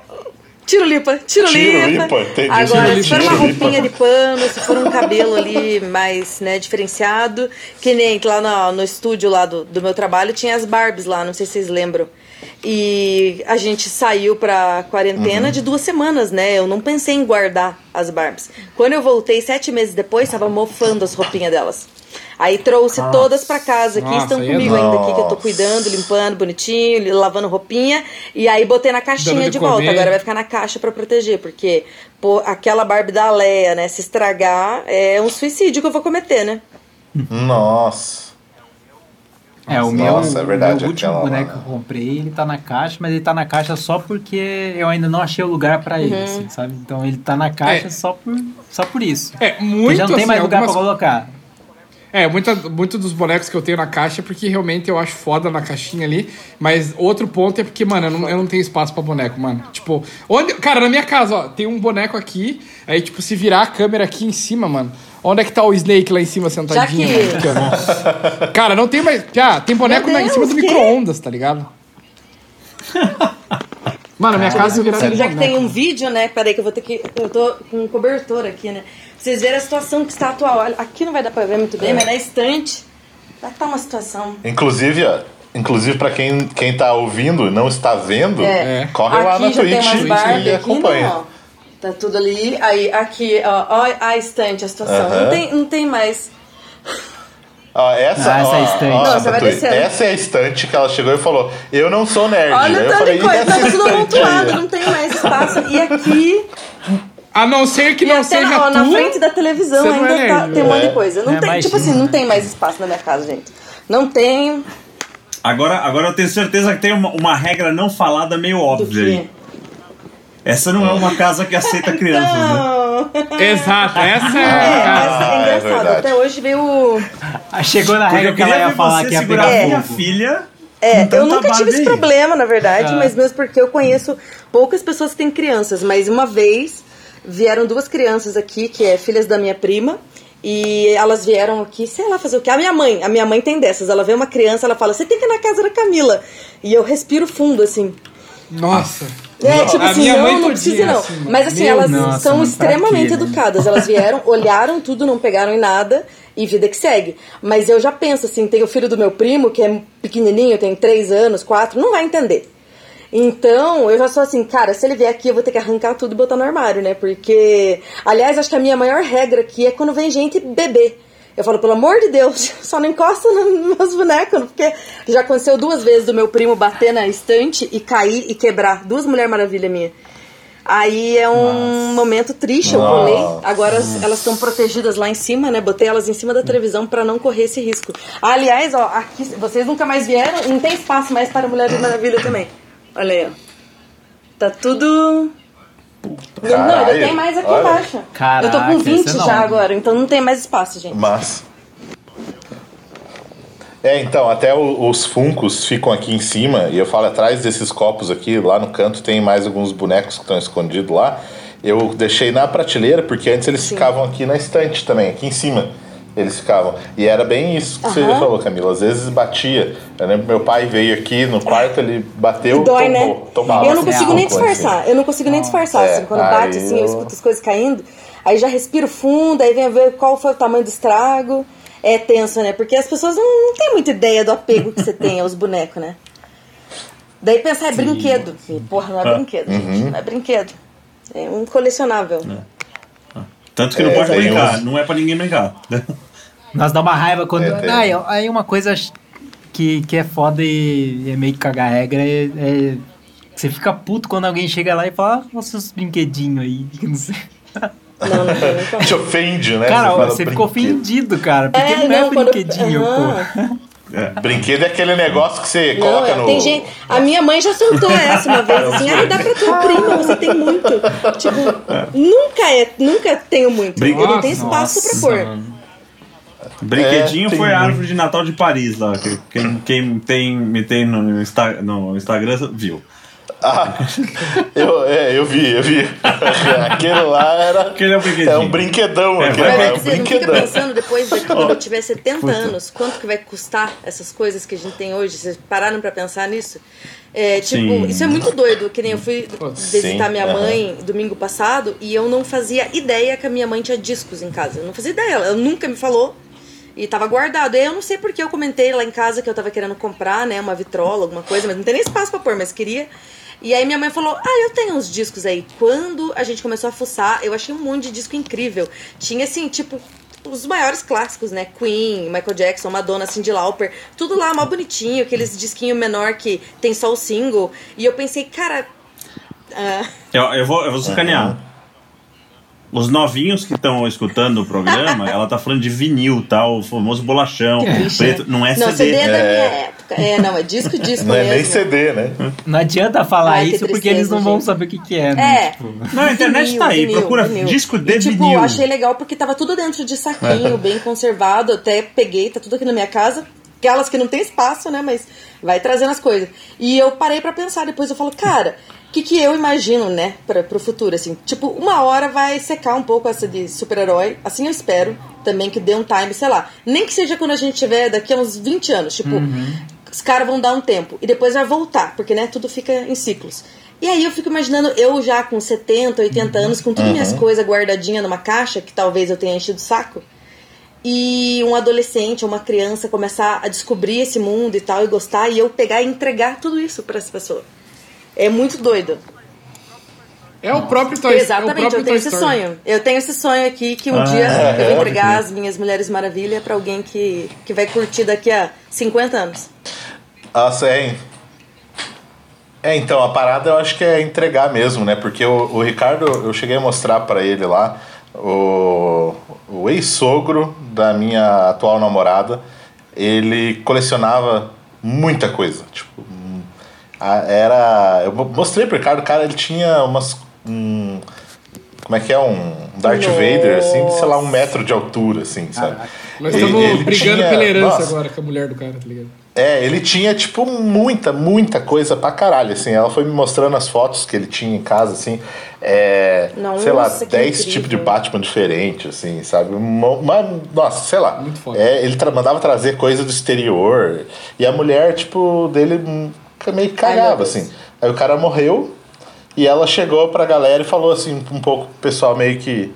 Tiro limpa, tiro, Tiro limpa. limpa, entendi. Agora, se for uma roupinha de pano, se for um cabelo ali mais, né, diferenciado, que nem lá no, no estúdio lá do, do meu trabalho, tinha as Barbies lá, não sei se vocês lembram. E a gente saiu pra quarentena de duas semanas, né? Eu não pensei em guardar as Barbies. Quando eu voltei, sete meses depois, tava mofando as roupinhas delas. Aí trouxe todas pra casa aqui, Nossa, estão é comigo ainda aqui, que eu tô Nossa. cuidando, limpando bonitinho, lavando roupinha. E aí botei na caixinha de de, volta. Agora vai ficar na caixa pra proteger, porque pô, aquela Barbie da Leia, né? Se estragar, é um suicídio que eu vou cometer, né? Nossa. É, o Nossa, meu, é verdade, o meu último lá, boneco que eu comprei, ele tá na caixa, mas ele tá na caixa só porque eu ainda não achei o lugar pra ele, assim, sabe? Então ele tá na caixa É. só, por, só por isso. É, Porque muito já não tem assim, mais lugar algumas- pra colocar. É, muita, muito dos bonecos que eu tenho na caixa é porque realmente eu acho foda na caixinha ali. Mas outro ponto é porque, mano, eu não, eu não tenho espaço pra boneco, mano. Tipo, onde. Cara, na minha casa, ó, tem um boneco aqui. Aí, tipo, se virar a câmera aqui em cima, mano. Onde é que tá o Snake lá em cima sentadinho? Já que-. Cara, não tem mais. Ah, tem boneco Meu na- em cima do Deus, que? micro-ondas, tá ligado? Mano, minha casa virando. Já que tem um vídeo, né? Peraí que eu vou ter que. Eu tô com um cobertor aqui, né? Pra vocês verem a situação que está atual. Olha, aqui não vai dar pra ver muito bem, mas na estante já tá uma situação. Inclusive, ó, inclusive para quem, quem tá ouvindo e não está vendo, É. corre lá na aqui já tem Twitch e aqui, acompanha. não. Tá tudo ali. Aí, aqui, ó, ó a estante, a situação. Não, tem, não tem mais. Ó, essa, Ah, essa ó, é a estante. ó, Não, descendo. essa é a estante que ela chegou e falou: Eu não sou nerd. Olha o tanto de coisa. "E Tá essa tudo estante aí?" amontoado, não tem mais espaço. E aqui, A não ser que e não até seja na, ó, tu. na frente da televisão ainda é tá- tem um monte de coisa. Não É, tem, tipo assim, não tem mais espaço na minha casa, gente. Não tenho. Agora, agora eu tenho certeza que tem uma, uma regra não falada meio Do óbvia aí. Essa não é uma casa que aceita crianças, né? Não. Exato, essa é. É, a mas casa. é é engraçado. verdade. Até hoje veio. Ah, Chegou na regra eu que ela queria ia falar que ia pegar minha fogo. filha. É, eu nunca tive esse problema, na verdade, Ah. mas mesmo porque eu conheço poucas pessoas que têm crianças. Mas uma vez vieram duas crianças aqui, que é filhas da minha prima, e elas vieram aqui, sei lá, fazer o quê? A minha mãe, a minha mãe tem dessas. Ela vê uma criança, ela fala, você tem que ir na casa da Camila. E eu respiro fundo, assim. Nossa. É, tipo A assim, minha não, não precisa não. assim. Mas assim, elas nossa, são extremamente quê, né? educadas. Elas vieram, (laughs) olharam tudo, não pegaram em nada e vida que segue. Mas eu já penso assim, tem o filho do meu primo, que é pequenininho, tem três anos, quatro, não vai entender. Então, eu já sou assim, cara, se ele vier aqui, eu vou ter que arrancar tudo e botar no armário, né? Porque, aliás, acho que a minha maior regra aqui é quando vem gente beber. Eu falo, pelo amor de Deus, (laughs) só não encosta nos meus bonecos, porque já aconteceu duas vezes do meu primo bater na estante e cair e quebrar. Duas Mulher Maravilha minha. Aí é um momento triste, eu Nossa. pulei. Agora as- elas estão protegidas lá em cima, né? Botei elas em cima da televisão pra não correr esse risco. Aliás, ó, aqui vocês nunca mais vieram, não tem espaço mais para Mulher Maravilha também. Olha aí, ó. Tá tudo. Não, não, Caralho, ainda tem mais aqui olha. embaixo. Caraca, eu tô com isso 20 é já agora, então não tem mais espaço, gente. Mas. É, então, até o- os funcos ficam aqui em cima, e eu falo atrás desses copos aqui, lá no canto tem mais alguns bonecos que estão escondidos lá. Eu deixei na prateleira, porque antes eles ficavam aqui na estante também, aqui em cima. Eles ficavam. E era bem isso que você Aham. falou, Camila. Às vezes batia. Eu lembro que meu pai veio aqui no quarto, ele bateu, Dói, né? tombou, tombava. eu não consigo nem assim. disfarçar. Eu não consigo nem disfarçar. É, assim, quando bate, assim, eu eu- escuto as coisas caindo. Aí já respiro fundo, aí vem ver qual foi o tamanho do estrago. É tenso, né? Porque as pessoas não, não têm muita ideia do apego que você (laughs) tem aos bonecos, né? Daí pensar é brinquedo. E, porra, não é brinquedo, Uhum. gente. Não é brinquedo. É um colecionável. Tanto que não É, pode tem brincar, uns- não é pra ninguém brincar. Nós dá uma raiva quando. É, tem. Ah, aí uma coisa que, que é foda e é meio que cagar regra é, é- Você fica puto quando alguém chega lá e fala, ah, olha seus brinquedinhos aí. que não sei. Não, não tem. Te ofende, né? Cara, fala você ficou brinquedo. ofendido, cara. Porque É, não é eu- brinquedinho, pô. Brinquedo é aquele negócio que você Não, coloca é, no. tem gente. A minha mãe já soltou (laughs) essa uma vez, assim, ai, dá pra tua prima, você tem muito. Tipo, nunca é, nunca tenho muito. Brin- Eu não tenho Nossa, espaço pra pôr. mano. Brinquedinho É, foi a muito. árvore de Natal de Paris lá. que- Quem, quem tem, me tem no, Insta, no Instagram viu. Ah, eu, é, eu vi, eu vi. (laughs) Aquele lá era. Aquele é um brinquedinho. É um brinquedão, É, aquele é um não fica brinquedão. pensando depois, daqui, quando eu tiver 70 anos, quanto que vai custar essas coisas que a gente tem hoje? Vocês pararam pra pensar nisso? É, tipo, Sim. isso é muito doido, que nem eu fui visitar Sim, minha mãe domingo passado e eu não fazia ideia que a minha mãe tinha discos em casa. Eu não fazia ideia, ela nunca me falou. E tava guardado. E aí eu não sei porque eu comentei lá em casa que eu tava querendo comprar, né, uma vitrola, alguma coisa, mas não tem nem espaço pra pôr, mas queria. E aí minha mãe falou: Ah, eu tenho uns discos aí. Quando a gente começou a fuçar, eu achei um monte de disco incrível. Tinha assim, tipo, os maiores clássicos, né? Queen, Michael Jackson, Madonna, Cyndi Lauper, tudo lá, mal bonitinho, aqueles disquinhos menor que tem só o single. E eu pensei, cara. ah, Eu, eu vou, eu vou sacanear. Os novinhos que estão escutando o programa, (laughs) ela tá falando de vinil, tá? O famoso bolachão, preto. Não é não, CD. CD é da É. minha época. É, não, é disco, disco Não é mesmo. nem CD, né? Não adianta falar Ai, isso porque eles não vão gente. saber o que, que é, né? É. Tipo, Não, a internet Vinil, tá aí, vinil, procura vinil. disco de e, tipo, vinil. achei legal porque tava tudo dentro de saquinho, bem conservado. Até peguei, tá tudo aqui na minha casa. Aquelas que não tem espaço, né? Mas vai trazendo as coisas. E eu parei pra pensar, depois eu falo, cara, que, que eu imagino, né, pra, pro futuro, assim? Tipo, uma hora vai secar um pouco essa de super-herói. Assim eu espero também que dê um time, sei lá. Nem que seja quando a gente tiver daqui a uns 20 anos. Tipo, os caras vão dar um tempo e depois vai voltar, porque, né, tudo fica em ciclos. E aí eu fico imaginando eu já com 70, 80 anos, com todas minhas coisas guardadinhas numa caixa, que talvez eu tenha enchido o saco, e um adolescente ou uma criança começar a descobrir esse mundo e tal, e gostar, e eu pegar e entregar tudo isso pra essa pessoa. É muito doido. É o próprio Toy, é o Exatamente, próprio eu tenho esse Story. sonho. Eu tenho esse sonho aqui que um Ah, dia é, eu vou entregar é. as minhas Mulheres Maravilha pra alguém que, que vai curtir daqui a 50 anos. Nossa, é. É, então, a parada eu acho que é entregar mesmo, né? Porque o, o Ricardo, eu cheguei a mostrar pra ele lá, o, o ex-sogro da minha atual namorada, ele colecionava muita coisa. Tipo, era. Eu mo- mostrei pro Ricardo, cara, ele tinha umas. um, como é que é? Um Darth Vader, assim, de, sei lá, um metro de altura, assim, sabe? Nós Ele- estamos ele brigando tinha- pela herança nossa, agora com a mulher do cara, tá ligado? é, ele tinha, tipo, muita, muita coisa pra caralho, assim. Ela foi me mostrando as fotos que ele tinha em casa, assim. É, Nossa, sei lá, que 10 incrível. tipos de Batman diferentes, assim, sabe? Uma, uma- nossa, sei lá. Muito foda. É, ele tra- mandava trazer coisa do exterior. E a mulher, tipo, dele hum, meio que cagava, assim. Aí o cara morreu e ela chegou pra galera e falou assim, um pouco pro pessoal meio que.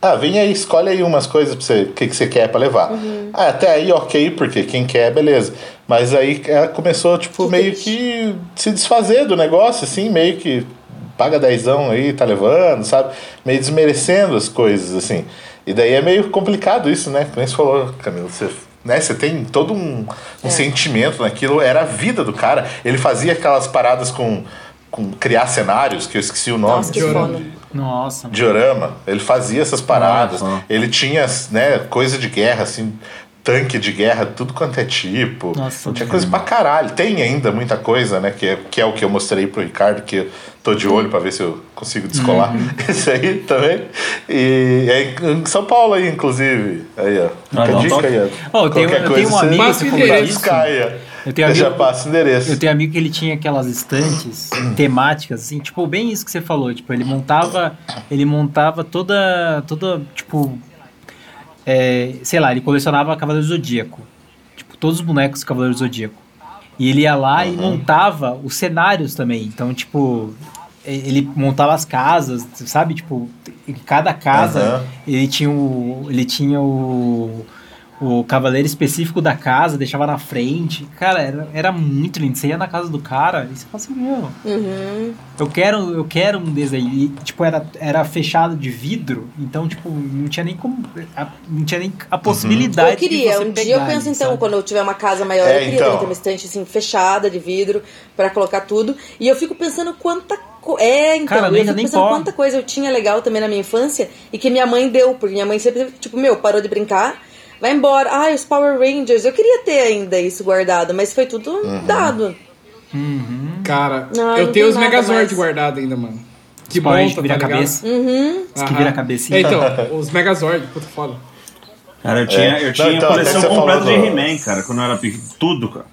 Ah, vem aí, escolhe aí umas coisas pra você, o que, que você quer pra levar. Ah, até aí ok, porque quem quer, beleza. Mas aí ela começou, tipo, Que meio que se desfazer do negócio, assim, meio que paga dezão aí, tá levando, sabe? Meio desmerecendo as coisas, assim. E daí é meio complicado isso, né? Como você falou, Camilo, você, né? você tem todo um, um sentimento naquilo, era a vida do cara. Ele fazia aquelas paradas com, com criar cenários, que eu esqueci o nome. Nossa, que Diorama. Nossa. diorama. Ele fazia essas paradas. Só. Ele tinha, né, coisa de guerra, assim, tanque de guerra, tudo quanto é tipo. Nossa, tinha coisa pra caralho. Tem ainda muita coisa, né, que é, que é o que eu mostrei pro Ricardo, que eu tô de olho pra ver se eu consigo descolar. Uhum. (laughs) Esse aí também. E é em São Paulo aí, inclusive. Aí, ó. Fica Ah, a dá um dica aí, ó. Ó, eu tenho- eu tenho um amigo, Passa você o falou endereço. disso. Caia. Eu tenho Eu já amigo- passo o endereço. Eu tenho amigo que ele tinha aquelas estantes (clears throat) temáticas, assim, tipo, bem isso que você falou, tipo, ele montava, ele montava toda, toda, tipo, é, sei lá, ele colecionava Cavaleiro Zodíaco, tipo, todos os bonecos do Cavaleiro Zodíaco. E ele ia lá e montava os cenários também, então, tipo, ele montava as casas, sabe, tipo, em cada casa Aham. ele tinha o, ele tinha o o cavaleiro específico da casa, deixava na frente. Cara, era, era muito lindo. Você ia na casa do cara e você fala assim, meu, Uhum. eu quero, eu quero um desses aí. E, tipo, era, era fechado de vidro, então, tipo, não tinha nem como. a- não tinha nem a possibilidade Eu queria, de você um dia pegar, eu penso então, sabe? quando eu tiver uma casa maior, É, eu queria então. ter uma estante assim, fechada de vidro pra colocar tudo. E eu fico pensando quanta co- É, então, Cara, eu fico nem pensando pode. quanta coisa eu tinha legal também na minha infância e que minha mãe deu, porque minha mãe sempre, tipo, meu, parou de brincar, vai embora. Ai, os Power Rangers, eu queria ter ainda isso guardado, mas foi tudo Uhum. dado. Cara, Não, eu não tenho os Megazord mais. guardados ainda, mano. Que Ranger monta, que vira tá a cabeça. Uhum. Os que vira a cabecinha. Então, (laughs) os Megazord, puta foda. Cara, eu tinha, eu Não, tinha então, a coleção completa de He-Man, cara, quando eu era pequeno. Tudo, cara.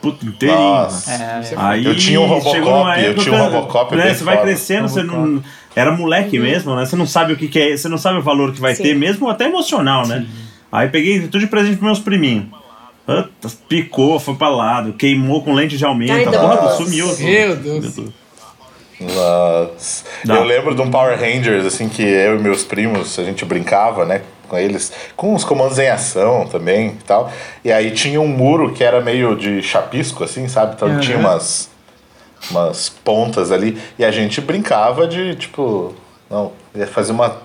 Puta, inteirinho. Nossa. É, Aí Eu tinha um Robocop, chegou numa eu tinha um Robocop né, Você vai foda. crescendo, você não. Era moleque mesmo, né? Você não sabe o que, que é, você não sabe o valor que vai Sim. ter, mesmo até emocional, né? Aí peguei tudo de presente pros meus priminhos. Puta, Picou, foi pra lado, queimou com lente de aumento, Ai, porra sumiu. Meu Deus. Tudo. Nossa. Dá. Eu lembro de um Power Rangers, assim, que eu e meus primos, a gente brincava, né, com eles, com os comandos em ação também e tal. E aí tinha um muro que era meio de chapisco, assim, sabe? Então Aham. tinha umas, umas pontas ali. E a gente brincava de, tipo, não, ia fazer uma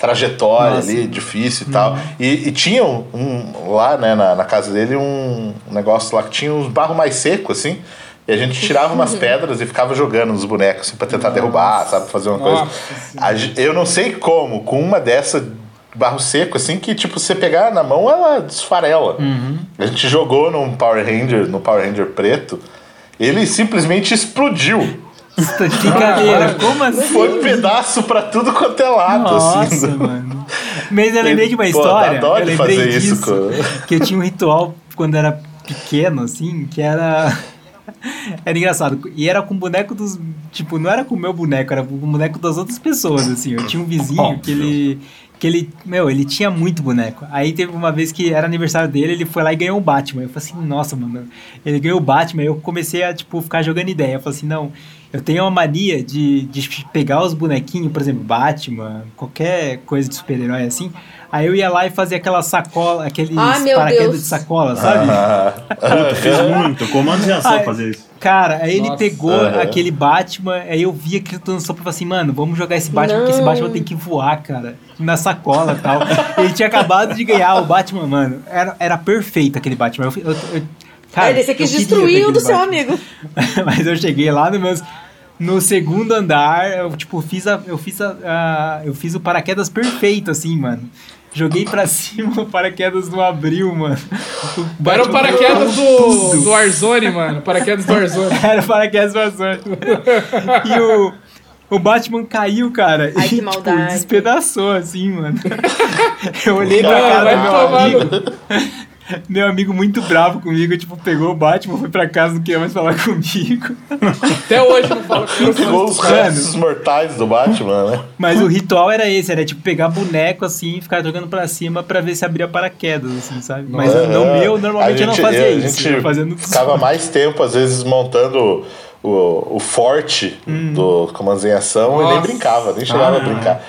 trajetória Nossa. ali, difícil e tal. E, e tinha um, um- lá, né, na, na casa dele, um negócio lá que tinha uns barro mais seco, assim. E a gente tirava umas pedras e ficava jogando nos bonecos, assim, pra tentar derrubar, sabe? Fazer uma coisa. Nossa A gen- eu não sei como, com uma dessa barro seco, assim, que tipo, você pegar na mão, ela desfarela. A gente jogou num Power Ranger, no Power Ranger preto, ele simplesmente explodiu. Brincadeira, como assim? Foi um pedaço pra tudo quanto é lado, Nossa, assim. mano. Mas eu lembrei de uma Pô, história. dó eu lembrei fazer isso disso. com- Que eu tinha um ritual quando era pequeno, assim, que era. (laughs) Era engraçado. E era com o boneco dos. Tipo, não era com o meu boneco, era com o boneco das outras pessoas, assim. Eu tinha um vizinho que ele. Que ele. Meu, ele tinha muito boneco. Aí teve uma vez que era aniversário dele, ele foi lá e ganhou o Batman. Eu falei assim, nossa, mano. Ele ganhou o Batman. Aí eu comecei a, tipo, ficar jogando ideia. Eu falei assim, não. Eu tenho uma mania de, de pegar os bonequinhos, por exemplo, Batman, qualquer coisa de super-herói assim. Aí eu ia lá e fazia aquela sacola, aqueles Ai, meu paraquedas Deus. de sacola, sabe? Puta, fiz muito. Comando de ação fazer isso. Cara, aí ele Nossa. pegou Aham. aquele Batman, aí eu vi aquilo tudo só pra falar assim, mano, vamos jogar esse Batman, porque esse Não. Batman tem que voar, cara, na sacola e tal. (laughs) ele tinha acabado de ganhar o Batman, mano. Era, era perfeito aquele Batman. Eu, eu, eu, cara, Aí você quis destruir o do seu amigo. (laughs) Mas eu cheguei lá no meus no segundo andar, eu tipo fiz a eu fiz a, a- eu fiz o paraquedas perfeito assim, mano. Joguei pra (laughs) cima, o paraquedas não abriu, mano. O Era o paraquedas do, do Warzone, mano. Paraquedas do Warzone. (laughs) Era o paraquedas vazou. E o o Batman caiu, cara. Ai, e, que tipo, maldade. despedaçou, assim, mano. Eu olhei pra cara vai do meu amigo. Meu amigo muito bravo comigo, tipo, pegou o Batman, foi pra casa, não queria mais falar (laughs) comigo. Até hoje não falo com ele. Pegou os restos mortais do Batman, né? Mas o ritual era esse, era tipo pegar boneco assim e ficar jogando pra cima pra ver se abria paraquedas, assim, sabe? Mas no Aham. meu, normalmente A eu não gente- fazia a isso. gente eu fazia no ficava mais tempo, às vezes, montando o, o forte Hum. do Comandos em Ação e nem Nossa. brincava, nem chegava a brincar.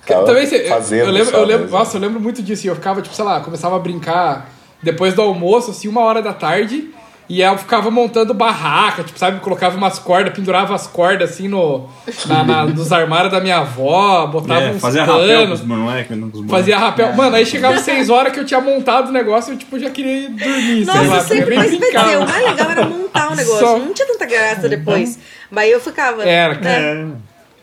Ficava Também, fazendo eu lembro, eu lembro, mesmo. nossa, eu lembro muito disso. Eu ficava, tipo, sei lá, começava a brincar depois do almoço, assim, uma hora da tarde. E eu ficava montando barraca, tipo, sabe? Colocava umas cordas, pendurava as cordas assim no, na, na- (laughs) nos armários da minha avó, botava É, uns fazia rapel com panos, os moleques. com os moleques. fazia rapel. Mano, aí chegava seis horas que eu tinha montado o negócio, eu tipo, já queria ir dormir, sei lá. Nossa, sempre, mas dizer, brincava. o mais legal era montar o negócio. Só- Não tinha tanta graça depois. Mas eu ficava. Era, né?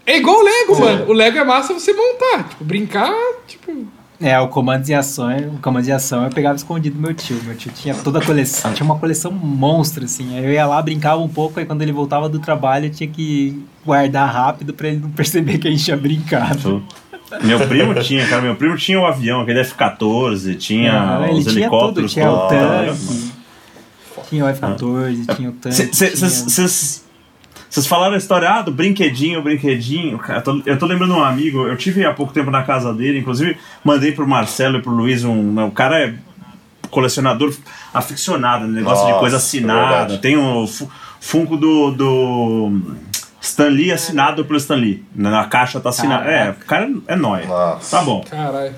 É igual o Lego, mano. O Lego é massa você montar. Tipo, brincar, tipo. É, o Comandos em Ação, o Comandos em Ação eu pegava escondido do meu tio. Meu tio tinha toda a coleção, tinha uma coleção monstra, assim. Aí eu ia lá, brincava um pouco, aí quando ele voltava do trabalho eu tinha que guardar rápido pra ele não (laughs) perceber que a gente tinha brincado. Meu primo tinha, cara. Meu primo tinha o avião, aquele F-14, tinha Ah, os tinha tudo, helicópteros. tinha o tanque, tinha o F-14, tinha o tanque. tinha- Vocês falaram a história ah, do brinquedinho, brinquedinho. Cara, eu, tô, eu tô lembrando um amigo, eu tive há pouco tempo na casa dele, inclusive mandei pro Marcelo e pro Luiz um. O cara é colecionador aficionado, né? negócio de Nossa, coisa é assinada. verdade. Tem o fu- Funko do, do Stan Lee assinado pelo Stan Lee. Na caixa tá assinado. É, o cara é nóia. Nossa. Tá bom. Caralho.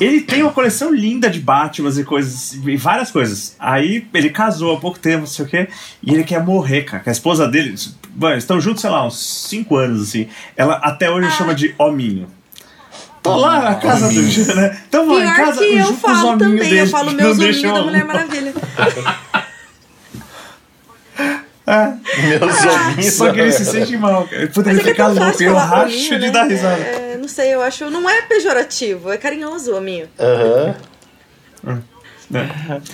Ele tem uma coleção linda de Batmans e coisas, e várias coisas. Aí ele casou há pouco tempo, não sei o quê, e ele quer morrer, cara. Que a esposa dele, mano, estão juntos, sei lá, uns 5 anos, assim. Ela até hoje chama de hominho. Tô lá na casa do né? Então vou em Pior casa que eu falo também. dele. Eu falo meus hominhos da Mulher Maravilha. (laughs) Meus hominhos. Só que ele se sente mal, cara. Ele é que é fica tão louco, eu racho hominho, de né? dar risada. É, não sei, eu acho. Não é pejorativo, é carinhoso o hominho. Aham. Ai,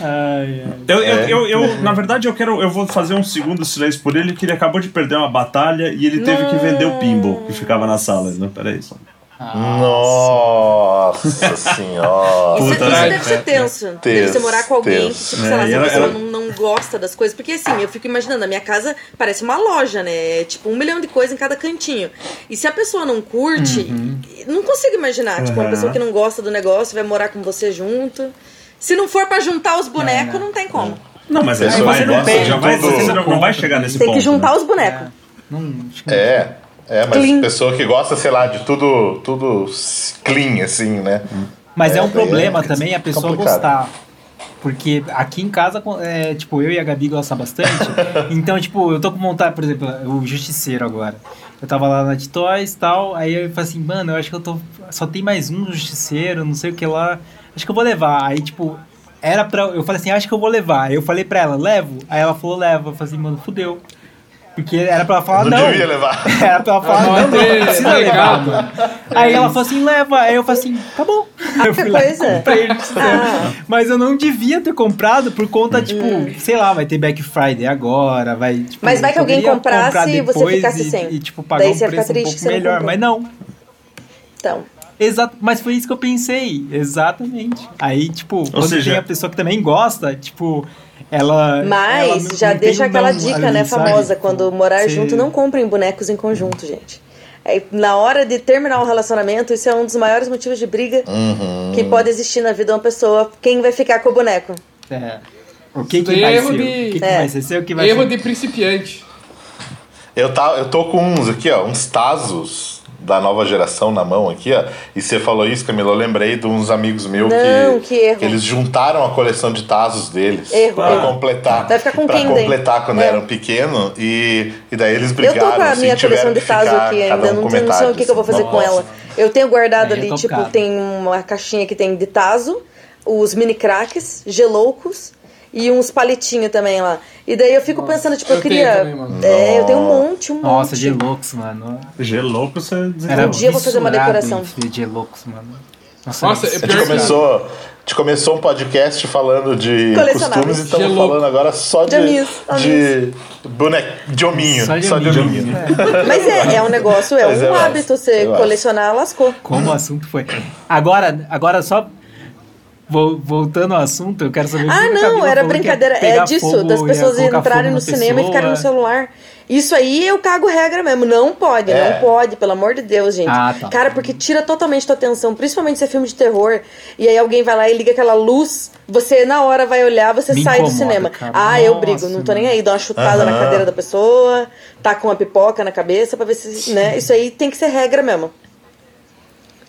ai. Eu, eu, É. eu, eu, na verdade, eu quero. Eu vou fazer um segundo silêncio por ele, que ele acabou de perder uma batalha e ele teve que vender o pinball que ficava na sala. Né? Peraí só. Nossa (laughs) senhora. Isso, Puta, isso né? deve ser tenso. Deve Tenso, ser morar com alguém que, tenso. tipo, sei lá, É, se a ela- não, não gosta das coisas. Porque assim, eu fico imaginando, a minha casa parece uma loja, né? É tipo um milhão de coisas em cada cantinho. E se a pessoa não curte, Uhum. não consigo imaginar. Tipo, uma Aham. pessoa que não gosta do negócio vai morar com você junto. Se não for pra juntar os bonecos, não. tem como. Não, mas aí Pessoa vai, que né? gosta Você já vai, você não, não vai chegar nesse Tem ponto. que juntar né? os bonecos. Não, que não. É, é, mas Clean. pessoa que gosta, sei lá, de tudo, tudo clean, assim, né? Mas é, É, um problema é também a pessoa complicado. gostar. Porque aqui em casa, é, tipo, eu e a Gabi gostam bastante. (laughs) então, tipo, eu tô com vontade, por exemplo, o Justiceiro agora. Eu tava lá na de Toys e tal, aí eu falei assim, mano, eu acho que eu tô. Só tem mais um Justiceiro, não sei o que lá. Acho que eu vou levar. Aí, tipo, era pra. Eu falei assim, acho que eu vou levar. Aí eu falei pra ela, levo? Aí ela falou, leva. Eu falei assim, mano, fudeu. Porque era pra ela falar, não, não. devia levar. (laughs) Era pra ela falar, Não, não, não, não precisa levar, legado. mano. Aí ela falou assim, leva. Aí eu falei assim, tá bom. Eu fui lá coisa. comprei ele. Mas eu não devia ter comprado por conta, tipo, sei lá, vai ter Black Friday agora, vai, tipo, Mas vai que alguém comprasse comprar e você depois ficasse e, sem. E, tipo, pagar Daí um você ia ficar preço um triste pouco melhor. Mas não. Então. Exato, mas foi isso que eu pensei, exatamente. Aí, tipo, quando seja- tem a pessoa que também gosta, tipo, ela. Mas ela já deixa um aquela não dica, ali, né, sabe? famosa, Tipo, quando morar você- junto, não comprem bonecos em conjunto, gente. Aí, na hora de terminar um relacionamento, isso é um dos maiores motivos de briga Uhum. que pode existir na vida de uma pessoa. Quem vai ficar com o boneco? É. O que, que vai é erro ser? de- O que, que É. vai ser? O que vai Erro ser. de principiante. Eu, tá, eu tô com uns aqui, ó, uns Tazos da nova geração na mão aqui, ó. E você falou isso, Camila, eu lembrei de uns amigos meus Não, que, que erro. eles juntaram a coleção de Tazos deles Erro, pra erro. completar. Vai ficar com pra completar quando É. eram pequenos e, e daí eles Eu brigaram. tô com a assim, minha tiveram coleção de que Tazo ficar aqui cada ainda, um não, sei o que, que eu vou fazer assim. com Nossa. ela. Eu tenho guardado Aí é ali, tipo, tem uma caixinha que tem de Tazo, os mini cracks, geloucos e uns palitinhos também lá. E daí eu fico pensando, tipo, eu, eu queria. também, mano. é, eu tenho um monte, um Nossa, monte. Geloucos, mano. Gelouco, você Era Um dia eu vou fazer uma decoração. em Geloucos, mano. Nossa, era é A gente começou, a gente começou um podcast falando de costumes e estamos falando agora só de, De amis, de boneco, de hominho. Só de Só de hominho. hominho. Mas é, é um negócio, é Mas um eu hábito. Você colecionar, lascou. Como o assunto foi. Agora, agora só voltando ao assunto, eu quero saber o que Ah, a não, era brincadeira. É disso, das pessoas entrarem no cinema e ficarem no pessoa. celular. Isso aí eu cago regra mesmo. Não pode, É. não pode, pelo amor de Deus, gente. Ah, tá. Cara, porque tira totalmente tua atenção, principalmente se é filme de terror. E aí alguém vai lá e liga aquela luz, você na hora vai olhar, você Me sai do incomoda, cinema. cara. Ah, eu Nossa, brigo, não tô nem aí, dou uma chutada Aham. na cadeira da pessoa, tá com uma pipoca na cabeça pra ver se. né? Isso aí tem que ser regra mesmo.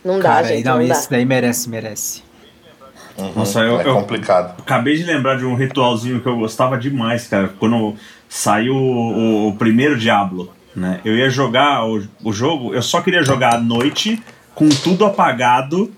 Não dá, Cara, gente. não, Não, dá. esse daí merece, merece. Nossa, eu, é eu complicado. acabei de lembrar de um ritualzinho que eu gostava demais, cara. Quando saiu o, o primeiro Diablo, né? Eu ia jogar o, o jogo, eu só queria jogar à noite, com tudo apagado,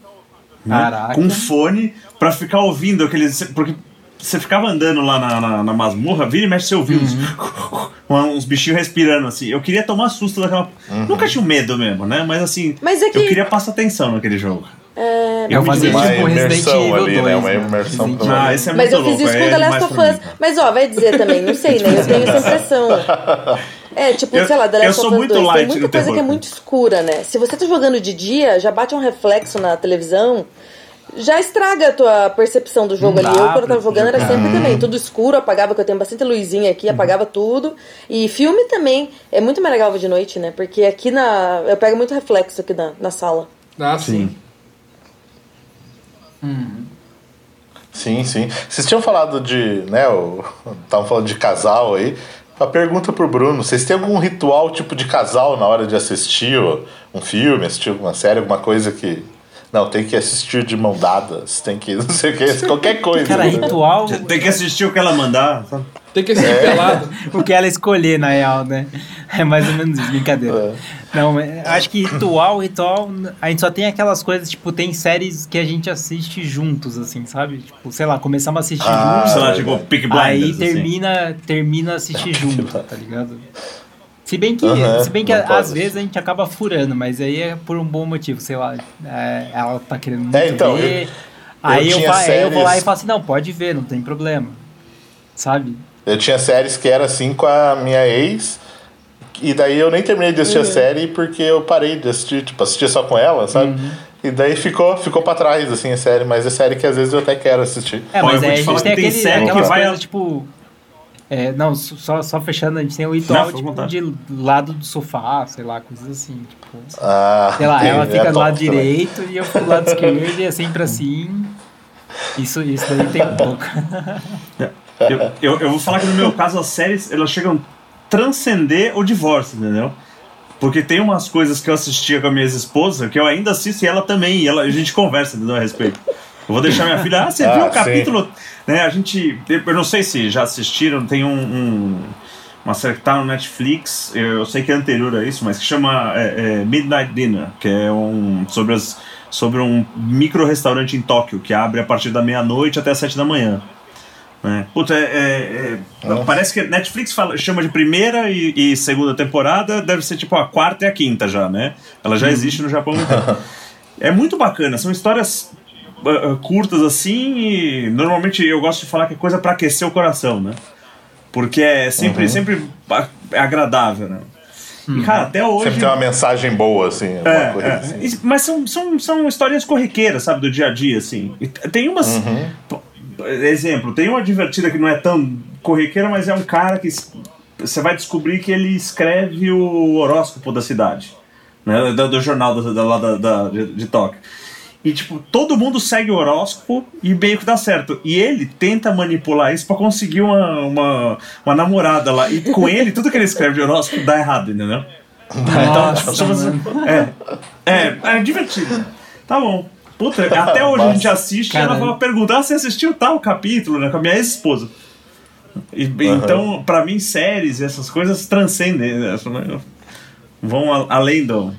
né? Com fone, pra ficar ouvindo aqueles. Porque você ficava andando lá na, na, na masmorra, vira e mexe, você ouvia uns, Uhum. (laughs) uns bichinhos respirando assim. Eu queria tomar susto daquela. Nunca tinha medo mesmo, né? Mas assim, Mas é que- eu queria passar atenção naquele jogo. É, Eu me fazia tipo Uma Resident imersão Evil ali, 2. né? Uma né? imersão Resident pra- Evil. Ah, esse é Mas eu fiz louco, isso com é The Last of Us. Mas ó, vai dizer também, não sei, né? Eu tenho essa impressão. É, tipo, Eu- sei lá, The eu Last sou of Us muito 2. Tem muita coisa terror, que é muito escura, né? Se você tá jogando de dia, já bate um reflexo na televisão, já estraga a tua percepção do jogo Não ali. dá Eu, quando eu tava jogando, era sempre também tudo escuro, apagava, que eu tenho bastante luzinha aqui, Uhum. apagava tudo. E filme também é muito mais legal de noite, né? Porque aqui na. Eu pego muito reflexo aqui na, na sala. Ah, sim. Sim, sim. Vocês tinham falado de, né, estavam falando de casal aí. A pergunta pro Bruno, vocês têm algum ritual tipo de casal na hora de assistir um filme, assistir alguma série, alguma coisa que não, tem que assistir de mão dadas, tem que (laughs) não sei o que, qualquer coisa. Cara, ritual, Tem que assistir o que ela mandar. sabe? Tem que assistir pelado. o que ela escolher, na real, né? É mais ou menos isso, brincadeira. Não, mas acho que ritual, ritual, a gente só tem aquelas coisas, tipo, tem séries que a gente assiste juntos, assim, sabe? Tipo, sei lá, começamos a assistir Ah, juntos, Sei lá, é tipo. Peak Blinders. aí assim. termina, termina assistir junto, tá ligado? Se bem que, Aham, se bem que às pode. vezes a gente acaba furando, mas aí é por um bom motivo, sei lá. é, ela tá querendo muito É, então, ver. eu- aí eu eu, aí eu vou lá e séries- falo assim, não, pode ver, não tem problema. Sabe? Eu tinha séries que era assim com a minha ex, e daí eu nem terminei de assistir Uhum. a série porque eu parei de assistir, tipo, assistia só com ela, sabe? Uhum. E daí ficou, ficou pra trás, assim, a série, mas é série que às vezes eu até quero assistir. É, mas aí te a gente tem, tem aquele, série que aquelas vai coisas, a- tipo... é, não, só, só fechando, a gente tem o ritual, tipo, de lado do sofá, sei lá, coisas assim, tipo... Ah, Sei lá, tem, ela é fica do top lado também. direito e eu fico do lado esquerdo e é sempre assim. Isso, isso daí tem um pouco. Eu, eu, eu vou falar que no meu caso as séries elas chegam a transcender o divórcio, entendeu? Porque tem umas coisas que eu assistia com a minha ex-esposa que eu ainda assisto e ela também, e ela, a gente conversa entendeu, a respeito. Eu vou deixar minha filha, ah, você Ah, viu o sim. Né, a gente, eu não sei se já assistiram, tem um, um- uma série que tá no Netflix, eu, eu sei que é anterior a isso, mas que chama é, é, Midnight Dinner, que é um sobre, as, sobre um micro restaurante em Tóquio que abre a partir da meia-noite até as sete da manhã. Né? Puta, é, é- é- parece que Netflix fala, chama de primeira e, e segunda temporada, deve ser tipo a quarta e a quinta já, né? Ela já existe no Japão tempo. (laughs) É muito bacana, são histórias curtas assim e normalmente eu gosto de falar que é coisa pra aquecer o coração, né? Porque é sempre, sempre ah, é agradável, né? E cara, até hoje. Sempre tem uma mensagem boa, assim, É, coisa é. assim. Mas são, são, são histórias corriqueiras, sabe, do dia a dia, assim. E tem umas. Uhum. Exemplo, tem uma divertida que não é tão corriqueira, mas é um cara que você vai descobrir que ele escreve o horóscopo da cidade, né? Do, do jornal da, da, lá da, da- de, de Tóquio. E, tipo, todo mundo segue o horóscopo e meio que dá certo. E ele tenta manipular isso pra conseguir uma, uma, uma namorada lá. E com ele, tudo que ele escreve de horóscopo dá errado, entendeu? Então, tipo, só você- é, é, é divertido. Tá bom. Puta, até hoje a gente assiste e ela fala, pergunta, ah, você assistiu tal capítulo, né? Com a minha ex-esposa. E, Então, pra mim, séries e essas coisas transcendem, né? Vão a- além do.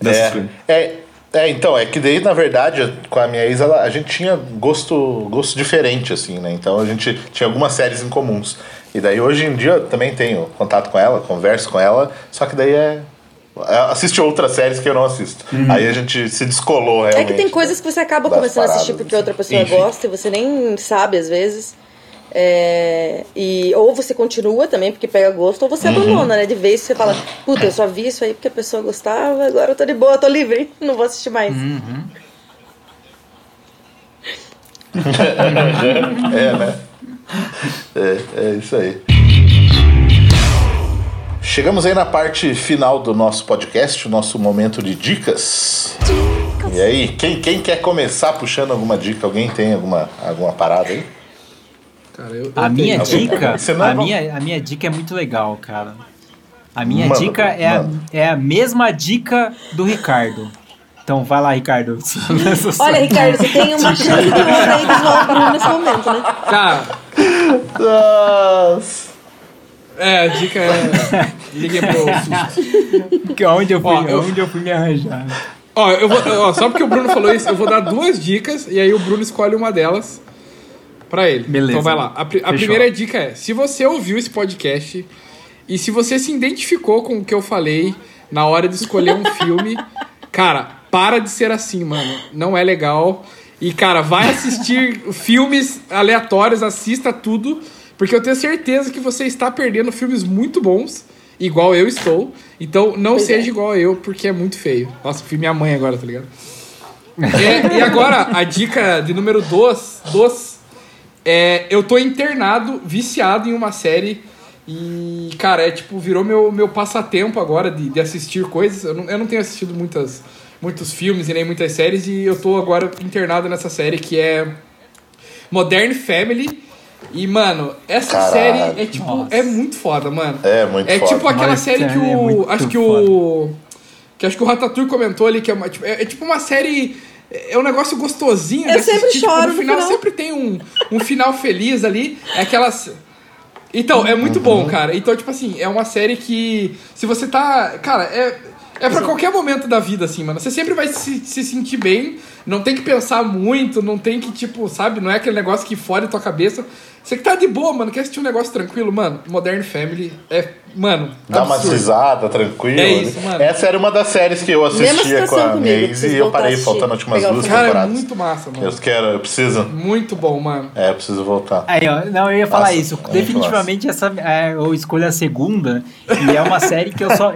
dessas coisas. É, é, é, então, é que daí, na verdade, com a minha ex, ela- a gente tinha gosto, gosto diferente, assim, né? Então a gente tinha algumas séries em comuns. E daí hoje em dia eu também tenho contato com ela, converso com ela, só que daí é. é, Assiste outras séries que eu não assisto. Aí a gente se descolou É realmente. que tem coisas que você acaba começando a assistir porque outra pessoa Enfim. gosta e você nem sabe às vezes. É, e, ou você continua também porque pega gosto, ou você Uhum. abandona, né? De vez você fala, puta, eu só vi isso aí porque a pessoa gostava, agora eu tô de boa, tô livre, (laughs) não vou assistir mais. Uhum. (laughs) é, né? É, é isso aí. Chegamos aí na parte final do nosso podcast, o nosso momento de dicas. E aí, quem, quem quer começar puxando alguma dica? Alguém tem alguma, alguma parada aí? Cara, eu, eu A minha tenho. dica, Você a é bom. minha, a minha dica é muito legal, cara. A minha Manda, dica é a, é a mesma dica do Ricardo. Então vai lá, Ricardo. (laughs) Olha, Ricardo, você tem uma chance de ouro aí de zoar o Bruno nesse momento, né? Cara, Nossa. é, a dica é. Liguem pro susto. Que onde eu fui, Ó, eu- onde eu fui me arranjar. Ó, eu vou, ó, só porque o Bruno falou isso, eu vou dar duas dicas e aí o Bruno escolhe uma delas pra ele. Beleza. Então vai lá. A, a primeira dica é: se você ouviu esse podcast e se você se identificou com o que eu falei na hora de escolher um (laughs) filme, cara, para de ser assim, mano. Não é legal. E, cara, vai assistir (laughs) filmes aleatórios, assista tudo, porque eu tenho certeza que você está perdendo filmes muito bons, igual eu estou. Então, não Pois seja é. igual eu, porque é muito feio. Nossa, fui minha mãe agora, tá ligado? É, (laughs) e agora, a dica de número 2, dos, é, eu tô internado, viciado em uma série e, cara, é tipo, virou meu, meu passatempo agora de, de assistir coisas. Eu não, eu não tenho assistido muitas, muitos filmes e nem muitas séries e eu tô agora internado nessa série que é Modern Family. E, mano, essa Caralho. série é tipo, Nossa. é muito foda, mano. É muito É foda. tipo aquela Modern série que é o. muito acho que foda. o. Que acho que o Ratatouille comentou ali, que é, uma, tipo, é, é tipo uma série. É um negócio gostosinho. Eu sempre assistir, tipo, choro no no final, final. sempre tem um, um final feliz ali. É aquelas. Então, é muito bom, cara. Então, tipo assim, é uma série que. Se você tá. Cara, é. É pra qualquer momento da vida, assim, mano. Você sempre vai se, se sentir bem. Não tem que pensar muito, não tem que, tipo, sabe? Não é aquele negócio que fode tua cabeça. Você que tá de boa, mano, quer assistir um negócio tranquilo, mano. Modern Family é. Mano. Dá uma absurdo. risada, tranquilo. É isso, mano. Essa era uma das séries que eu assistia com a preciso e eu parei faltando as últimas duas. Cara, é temporadas. muito massa, mano. Eu quero, eu preciso. Muito bom, mano. É, eu preciso voltar. Aí, ó, não, eu ia falar Nossa, isso. é Definitivamente essa é, eu escolho a segunda e é uma série que eu só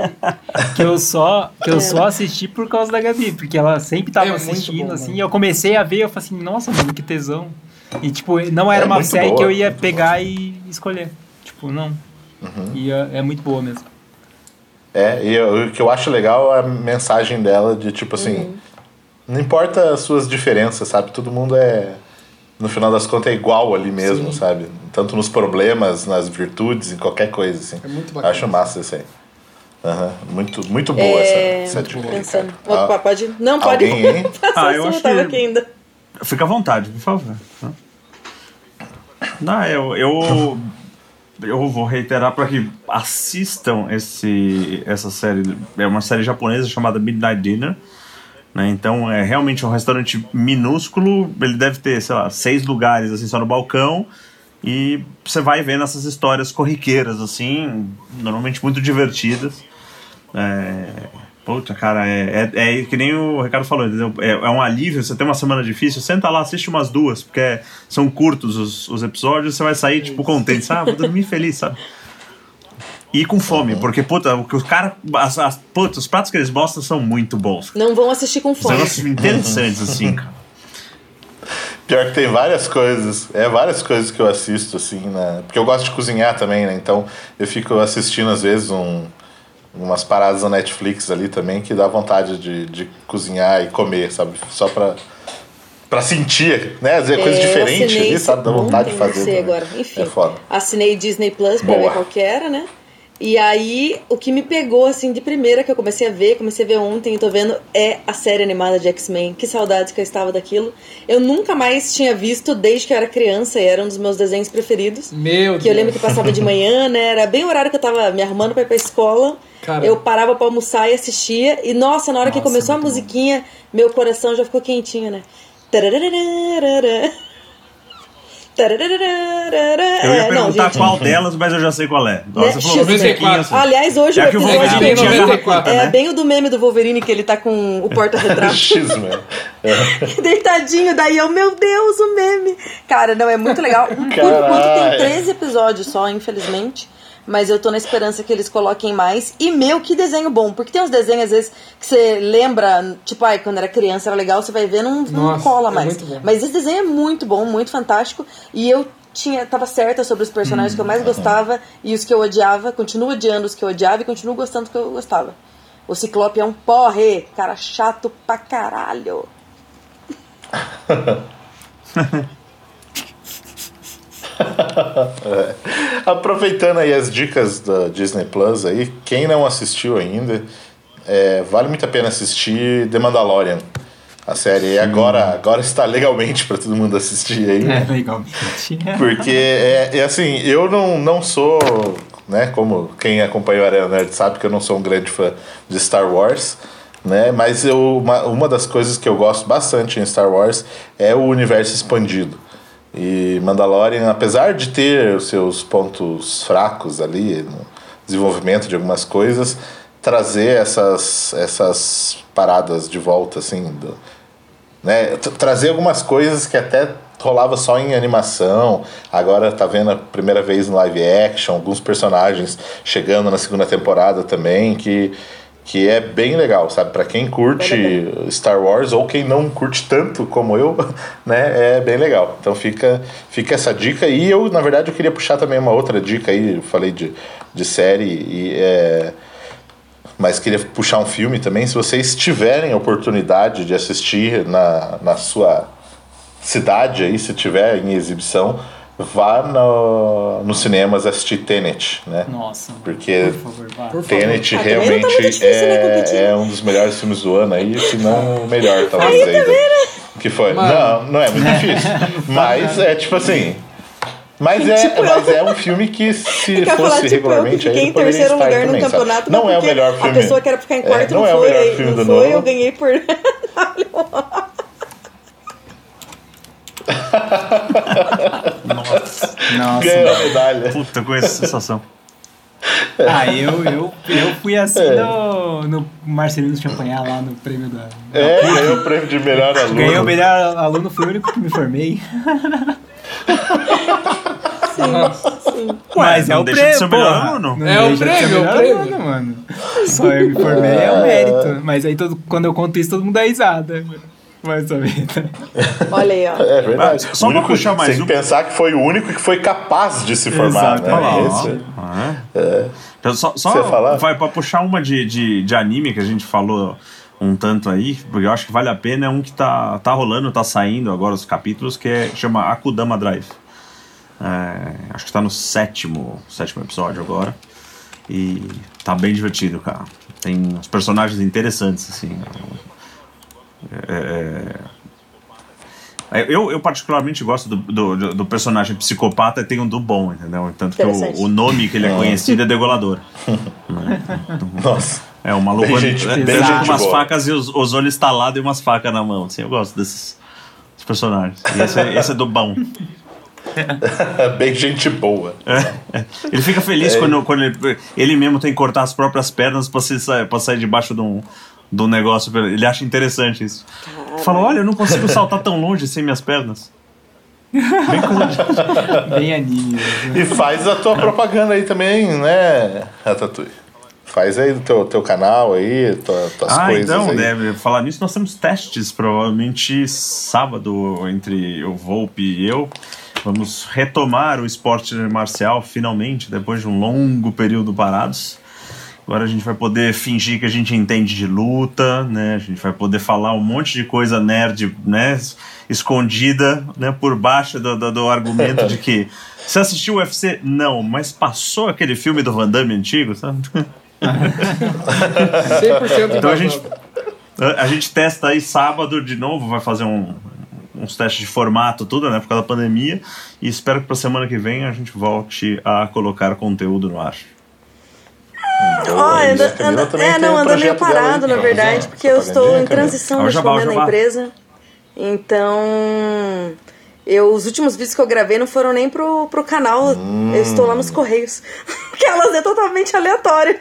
que eu só que eu só assisti por causa da Gabi, porque ela sempre tava É assistindo bom, assim, mano. e eu comecei a ver, eu falei assim, nossa, mano, que tesão. E tipo, não era É uma muito série boa, que eu ia muito pegar e escolher. Tipo, não. Uhum. E é, é muito boa mesmo. É, e eu- o que eu acho legal é a mensagem dela de tipo assim. Uhum. Não importa as suas diferenças, sabe? Todo mundo é. No final das contas é igual ali mesmo, Sim. sabe? Tanto nos problemas, nas virtudes, em qualquer coisa, assim. É muito bacana. Acho massa isso aí. Aham. Muito, muito boa É, essa, essa dica aí, Pensando. Opa, pode. Não, pode. alguém, hein? (laughs) Ah, eu acho que- aqui ainda. Fica à vontade, por favor. Não, eu, eu, eu vou reiterar para que assistam esse, essa série. É uma série japonesa chamada Midnight Dinner. Né? Então é realmente um restaurante minúsculo. Ele deve ter, sei lá, seis lugares assim só no balcão. E você vai vendo essas histórias corriqueiras, assim, normalmente muito divertidas. É, puta, cara, é, é, é que nem o Ricardo falou, entendeu? É, é um alívio, você tem uma semana difícil, senta lá, assiste umas duas, porque são curtos os, os episódios, você vai sair, tipo, contente, sabe? Vou dormir (laughs) feliz, sabe? E com fome, porque, puta, o que os caras. As, as- puta, os pratos que eles mostram são muito bons. Não vão assistir com fome. negócios interessantes, (laughs) assim, cara. Pior que tem várias coisas. É várias coisas que eu assisto, assim, né? Porque eu gosto de cozinhar também, né? Então eu fico assistindo, às vezes, um, umas paradas na Netflix ali também que dá vontade de, de cozinhar e comer, sabe? Só pra, pra sentir, né? Às vezes é coisa É, diferente ali, sabe? Dá vontade de fazer. agora. Enfim, É foda. assinei Disney Plus pra Boa. ver qual que era, né? E aí, o que me pegou, assim, de primeira que eu comecei a ver, comecei a ver ontem e tô vendo, é a série animada de X-Men. Que saudades que eu estava daquilo. Eu nunca mais tinha visto desde que eu era criança e era um dos meus desenhos preferidos. Meu Que eu lembro Deus. que passava de manhã, né? Era bem o horário que eu tava me arrumando pra ir pra escola. Cara. Eu parava pra almoçar e assistia. E nossa, na hora que Nossa, começou a muito bom. musiquinha, meu coração já ficou quentinho, né? Eu ia É, não, perguntar gente, qual delas, mas eu já sei qual é. Né? Você falou musiquinha, assim. Aliás, hoje É o que o episódio que 94, é né? bem o do meme do Wolverine que ele tá com o porta-retrato. (laughs) Meu. (laughs) Deitadinho, daí eu, meu Deus, o meme. Cara, não, é muito legal. Por enquanto tem Caralho. 13 episódios só, infelizmente. Mas eu tô na esperança que eles coloquem mais. E meu, que desenho bom, porque tem uns desenhos às vezes que você lembra, tipo, ai, quando era criança era legal, você vai ver, não, não Nossa, cola é mais. bom. Mas esse desenho é muito bom, muito fantástico, e eu tinha tava certa sobre os personagens que eu mais gostava e os que eu odiava, continuo odiando os que eu odiava e continuo gostando dos que eu gostava. O Ciclope é um porre, cara chato pra caralho. (laughs) (laughs) Aproveitando aí as dicas da Disney Plus aí, quem não assistiu ainda, é, vale muito a pena assistir The Mandalorian. A série agora, agora está legalmente para todo mundo assistir aí. É, né? legalmente. (laughs) Porque é, é assim, eu não, não sou, né, como quem acompanha o Arena Nerd sabe que eu não sou um grande fã de Star Wars, né? Mas eu, uma, uma das coisas que eu gosto bastante em Star Wars é o universo expandido. E Mandalorian, apesar de ter os seus pontos fracos ali no desenvolvimento de algumas coisas, trazer essas, essas paradas de volta, assim, do, né? Trazer algumas coisas que até rolava só em animação, agora tá vendo a primeira vez no live action, alguns personagens chegando na segunda temporada também, que, que é bem legal, sabe? Pra quem curte Star Wars ou quem não curte tanto como eu, (laughs) né? É bem legal. Então fica, fica essa dica. E eu, na verdade, eu queria puxar também uma outra dica aí, eu falei de, de série e é mas queria puxar um filme também. Se vocês tiverem a oportunidade de assistir na, na sua cidade aí, se tiver em exibição, vá no, nos cinemas assistir Tenet, né? Nossa, mano, Porque por favor, vá. Por favor. Tenet Ah, não tá realmente difícil, né, Coquetinho? é, é um dos melhores filmes do ano aí, se não o melhor, talvez. Aí, do- que foi? Mano. Não, não é muito (laughs) difícil. mas é tipo assim. Mas é, Tipo mas é um filme que se fosse falar, tipo, eu regularmente aí fiquei ele em poderia terceiro estar lugar no também, sabe? campeonato, Não é o melhor filme. A pessoa que era ficar em É, quarto não não, é o foi, melhor filme não do foi, Nolan. eu ganhei por... (laughs) Nossa, Ganhou a mano. medalha. Puta, com essa sensação. Ah, eu, eu, eu fui assim É. no, no Marcelino Champagnat lá no prêmio da. É, ganhou o prêmio de melhor aluno. Ganhei o melhor aluno, fui o único que me formei. Mas não é o deixa de prêmio, ser o melhor aluno. Não É o deixa de ser prêmio, é o prêmio. aluno, mano. Só eu me formei é o mérito. Mas aí todo, quando eu conto isso, todo mundo dá risada. Mas só vida. Olha aí, ó. É verdade. Ah, só único, puxar mais Tem um- que pensar que foi o único que foi capaz de se formar, né? Exatamente. Esse- É. Então, só só falar? vai pra puxar uma de, de, de anime que a gente falou um tanto aí, porque eu acho que vale a pena, é um que tá, tá rolando, tá saindo agora os capítulos, que é, chama Akudama Drive. É, acho que tá no sétimo, sétimo episódio agora. E tá bem divertido, cara. Tem uns personagens interessantes, assim. É, eu, eu particularmente gosto do, do, do personagem psicopata e tem um do bom, entendeu? Tanto que o, o nome que ele é conhecido é Degolador. (laughs) Nossa. É, o maluco Bem ande- gente- bem com gente umas boa. facas e os, os olhos estalados e umas facas na mão. Assim, eu gosto desses, desses personagens. E esse, é- esse é do bom. (laughs) Bem gente boa. É. Ele fica feliz É. quando, quando ele, ele mesmo tem que cortar as próprias pernas pra, se, pra sair debaixo de um, um negócio. Ele acha interessante isso. Fala, olha, eu não consigo saltar tão longe sem minhas pernas. Bem coisa de- (laughs) Bem anime. E faz a tua propaganda aí também, né, Ratatouille? Faz aí do teu, teu canal aí, tua, tuas Ah, coisas então, aí. deve falar nisso, nós temos testes, provavelmente sábado, entre o Volpe e eu. Vamos retomar o esporte marcial, finalmente, depois de um longo período parados. Agora a gente vai poder fingir que a gente entende de luta, né? A gente vai poder falar um monte de coisa nerd, né? Escondida, né? Por baixo do, do, do argumento de que (laughs) você assistiu o UFC? Não, mas passou aquele filme do Van Damme antigo, sabe? (laughs) 100% Então a gente, a gente testa aí sábado de novo, vai fazer um- uns testes de formato, tudo, né? Por causa da pandemia. E espero que pra semana que vem a gente volte a colocar conteúdo no ar. Boa, Ó, e a anda, anda, é, não, um anda meio dela parado, na verdade, porque eu estou em Camila? transição o momento na empresa. Então, eu, os últimos vídeos que eu gravei não foram nem pro, pro canal. Eu estou lá nos Correios. (laughs) Porque elas é totalmente aleatório.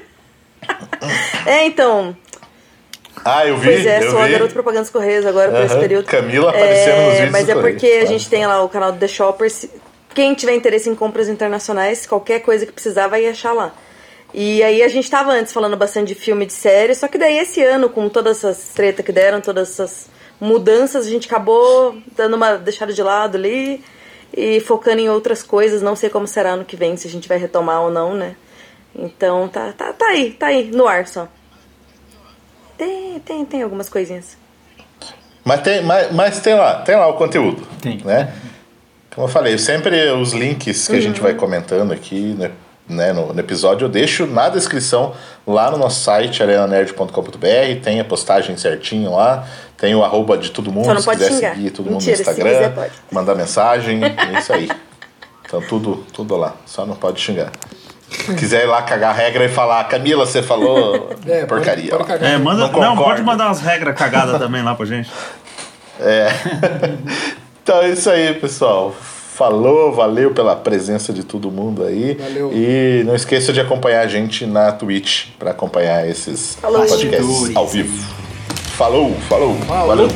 (laughs) é, então. Ah, eu vi, Pois é, eu sou a vi. garota propaganda dos Correios agora por esse período. Camila aparecendo nos é, vídeos Mas é Correios. porque a Tá. gente tem lá o canal do The Shoppers. quem tiver interesse em compras internacionais, qualquer coisa que precisar vai achar lá. E aí a gente tava antes falando bastante de filme e de série, só que daí esse ano, com todas essas tretas que deram, todas essas mudanças, a gente acabou dando uma deixada de lado ali e focando em outras coisas. Não sei como será no que vem, se a gente vai retomar ou não, né? Então tá, tá, tá aí, tá aí, no ar só. Tem, tem, tem algumas coisinhas. Mas tem, mas, mas tem lá, tem lá o conteúdo. Tem. Né? Como eu falei, sempre os links que a gente vai comentando aqui né, né, no, no episódio eu deixo na descrição lá no nosso site, arenanerd.com.br, tem a postagem certinho lá, tem o arroba de todo mundo, se pode quiser xingar. seguir todo Mentira, mundo no Instagram, quiser, pode. mandar mensagem, é isso aí. Então tudo, tudo lá, só não pode xingar. Se quiser ir lá cagar a regra e falar, Camila, você falou (laughs) É, pode- porcaria. pode ó." cagar. É, manda. Não Não, pode mandar umas regras cagadas também lá pra gente. É. (laughs) então é isso aí, pessoal. Falou, valeu pela presença de todo mundo aí. Valeu. E não esqueça de acompanhar a gente na Twitch para acompanhar esses Falou. podcasts ao vivo. Falou, falou, Falou. valeu.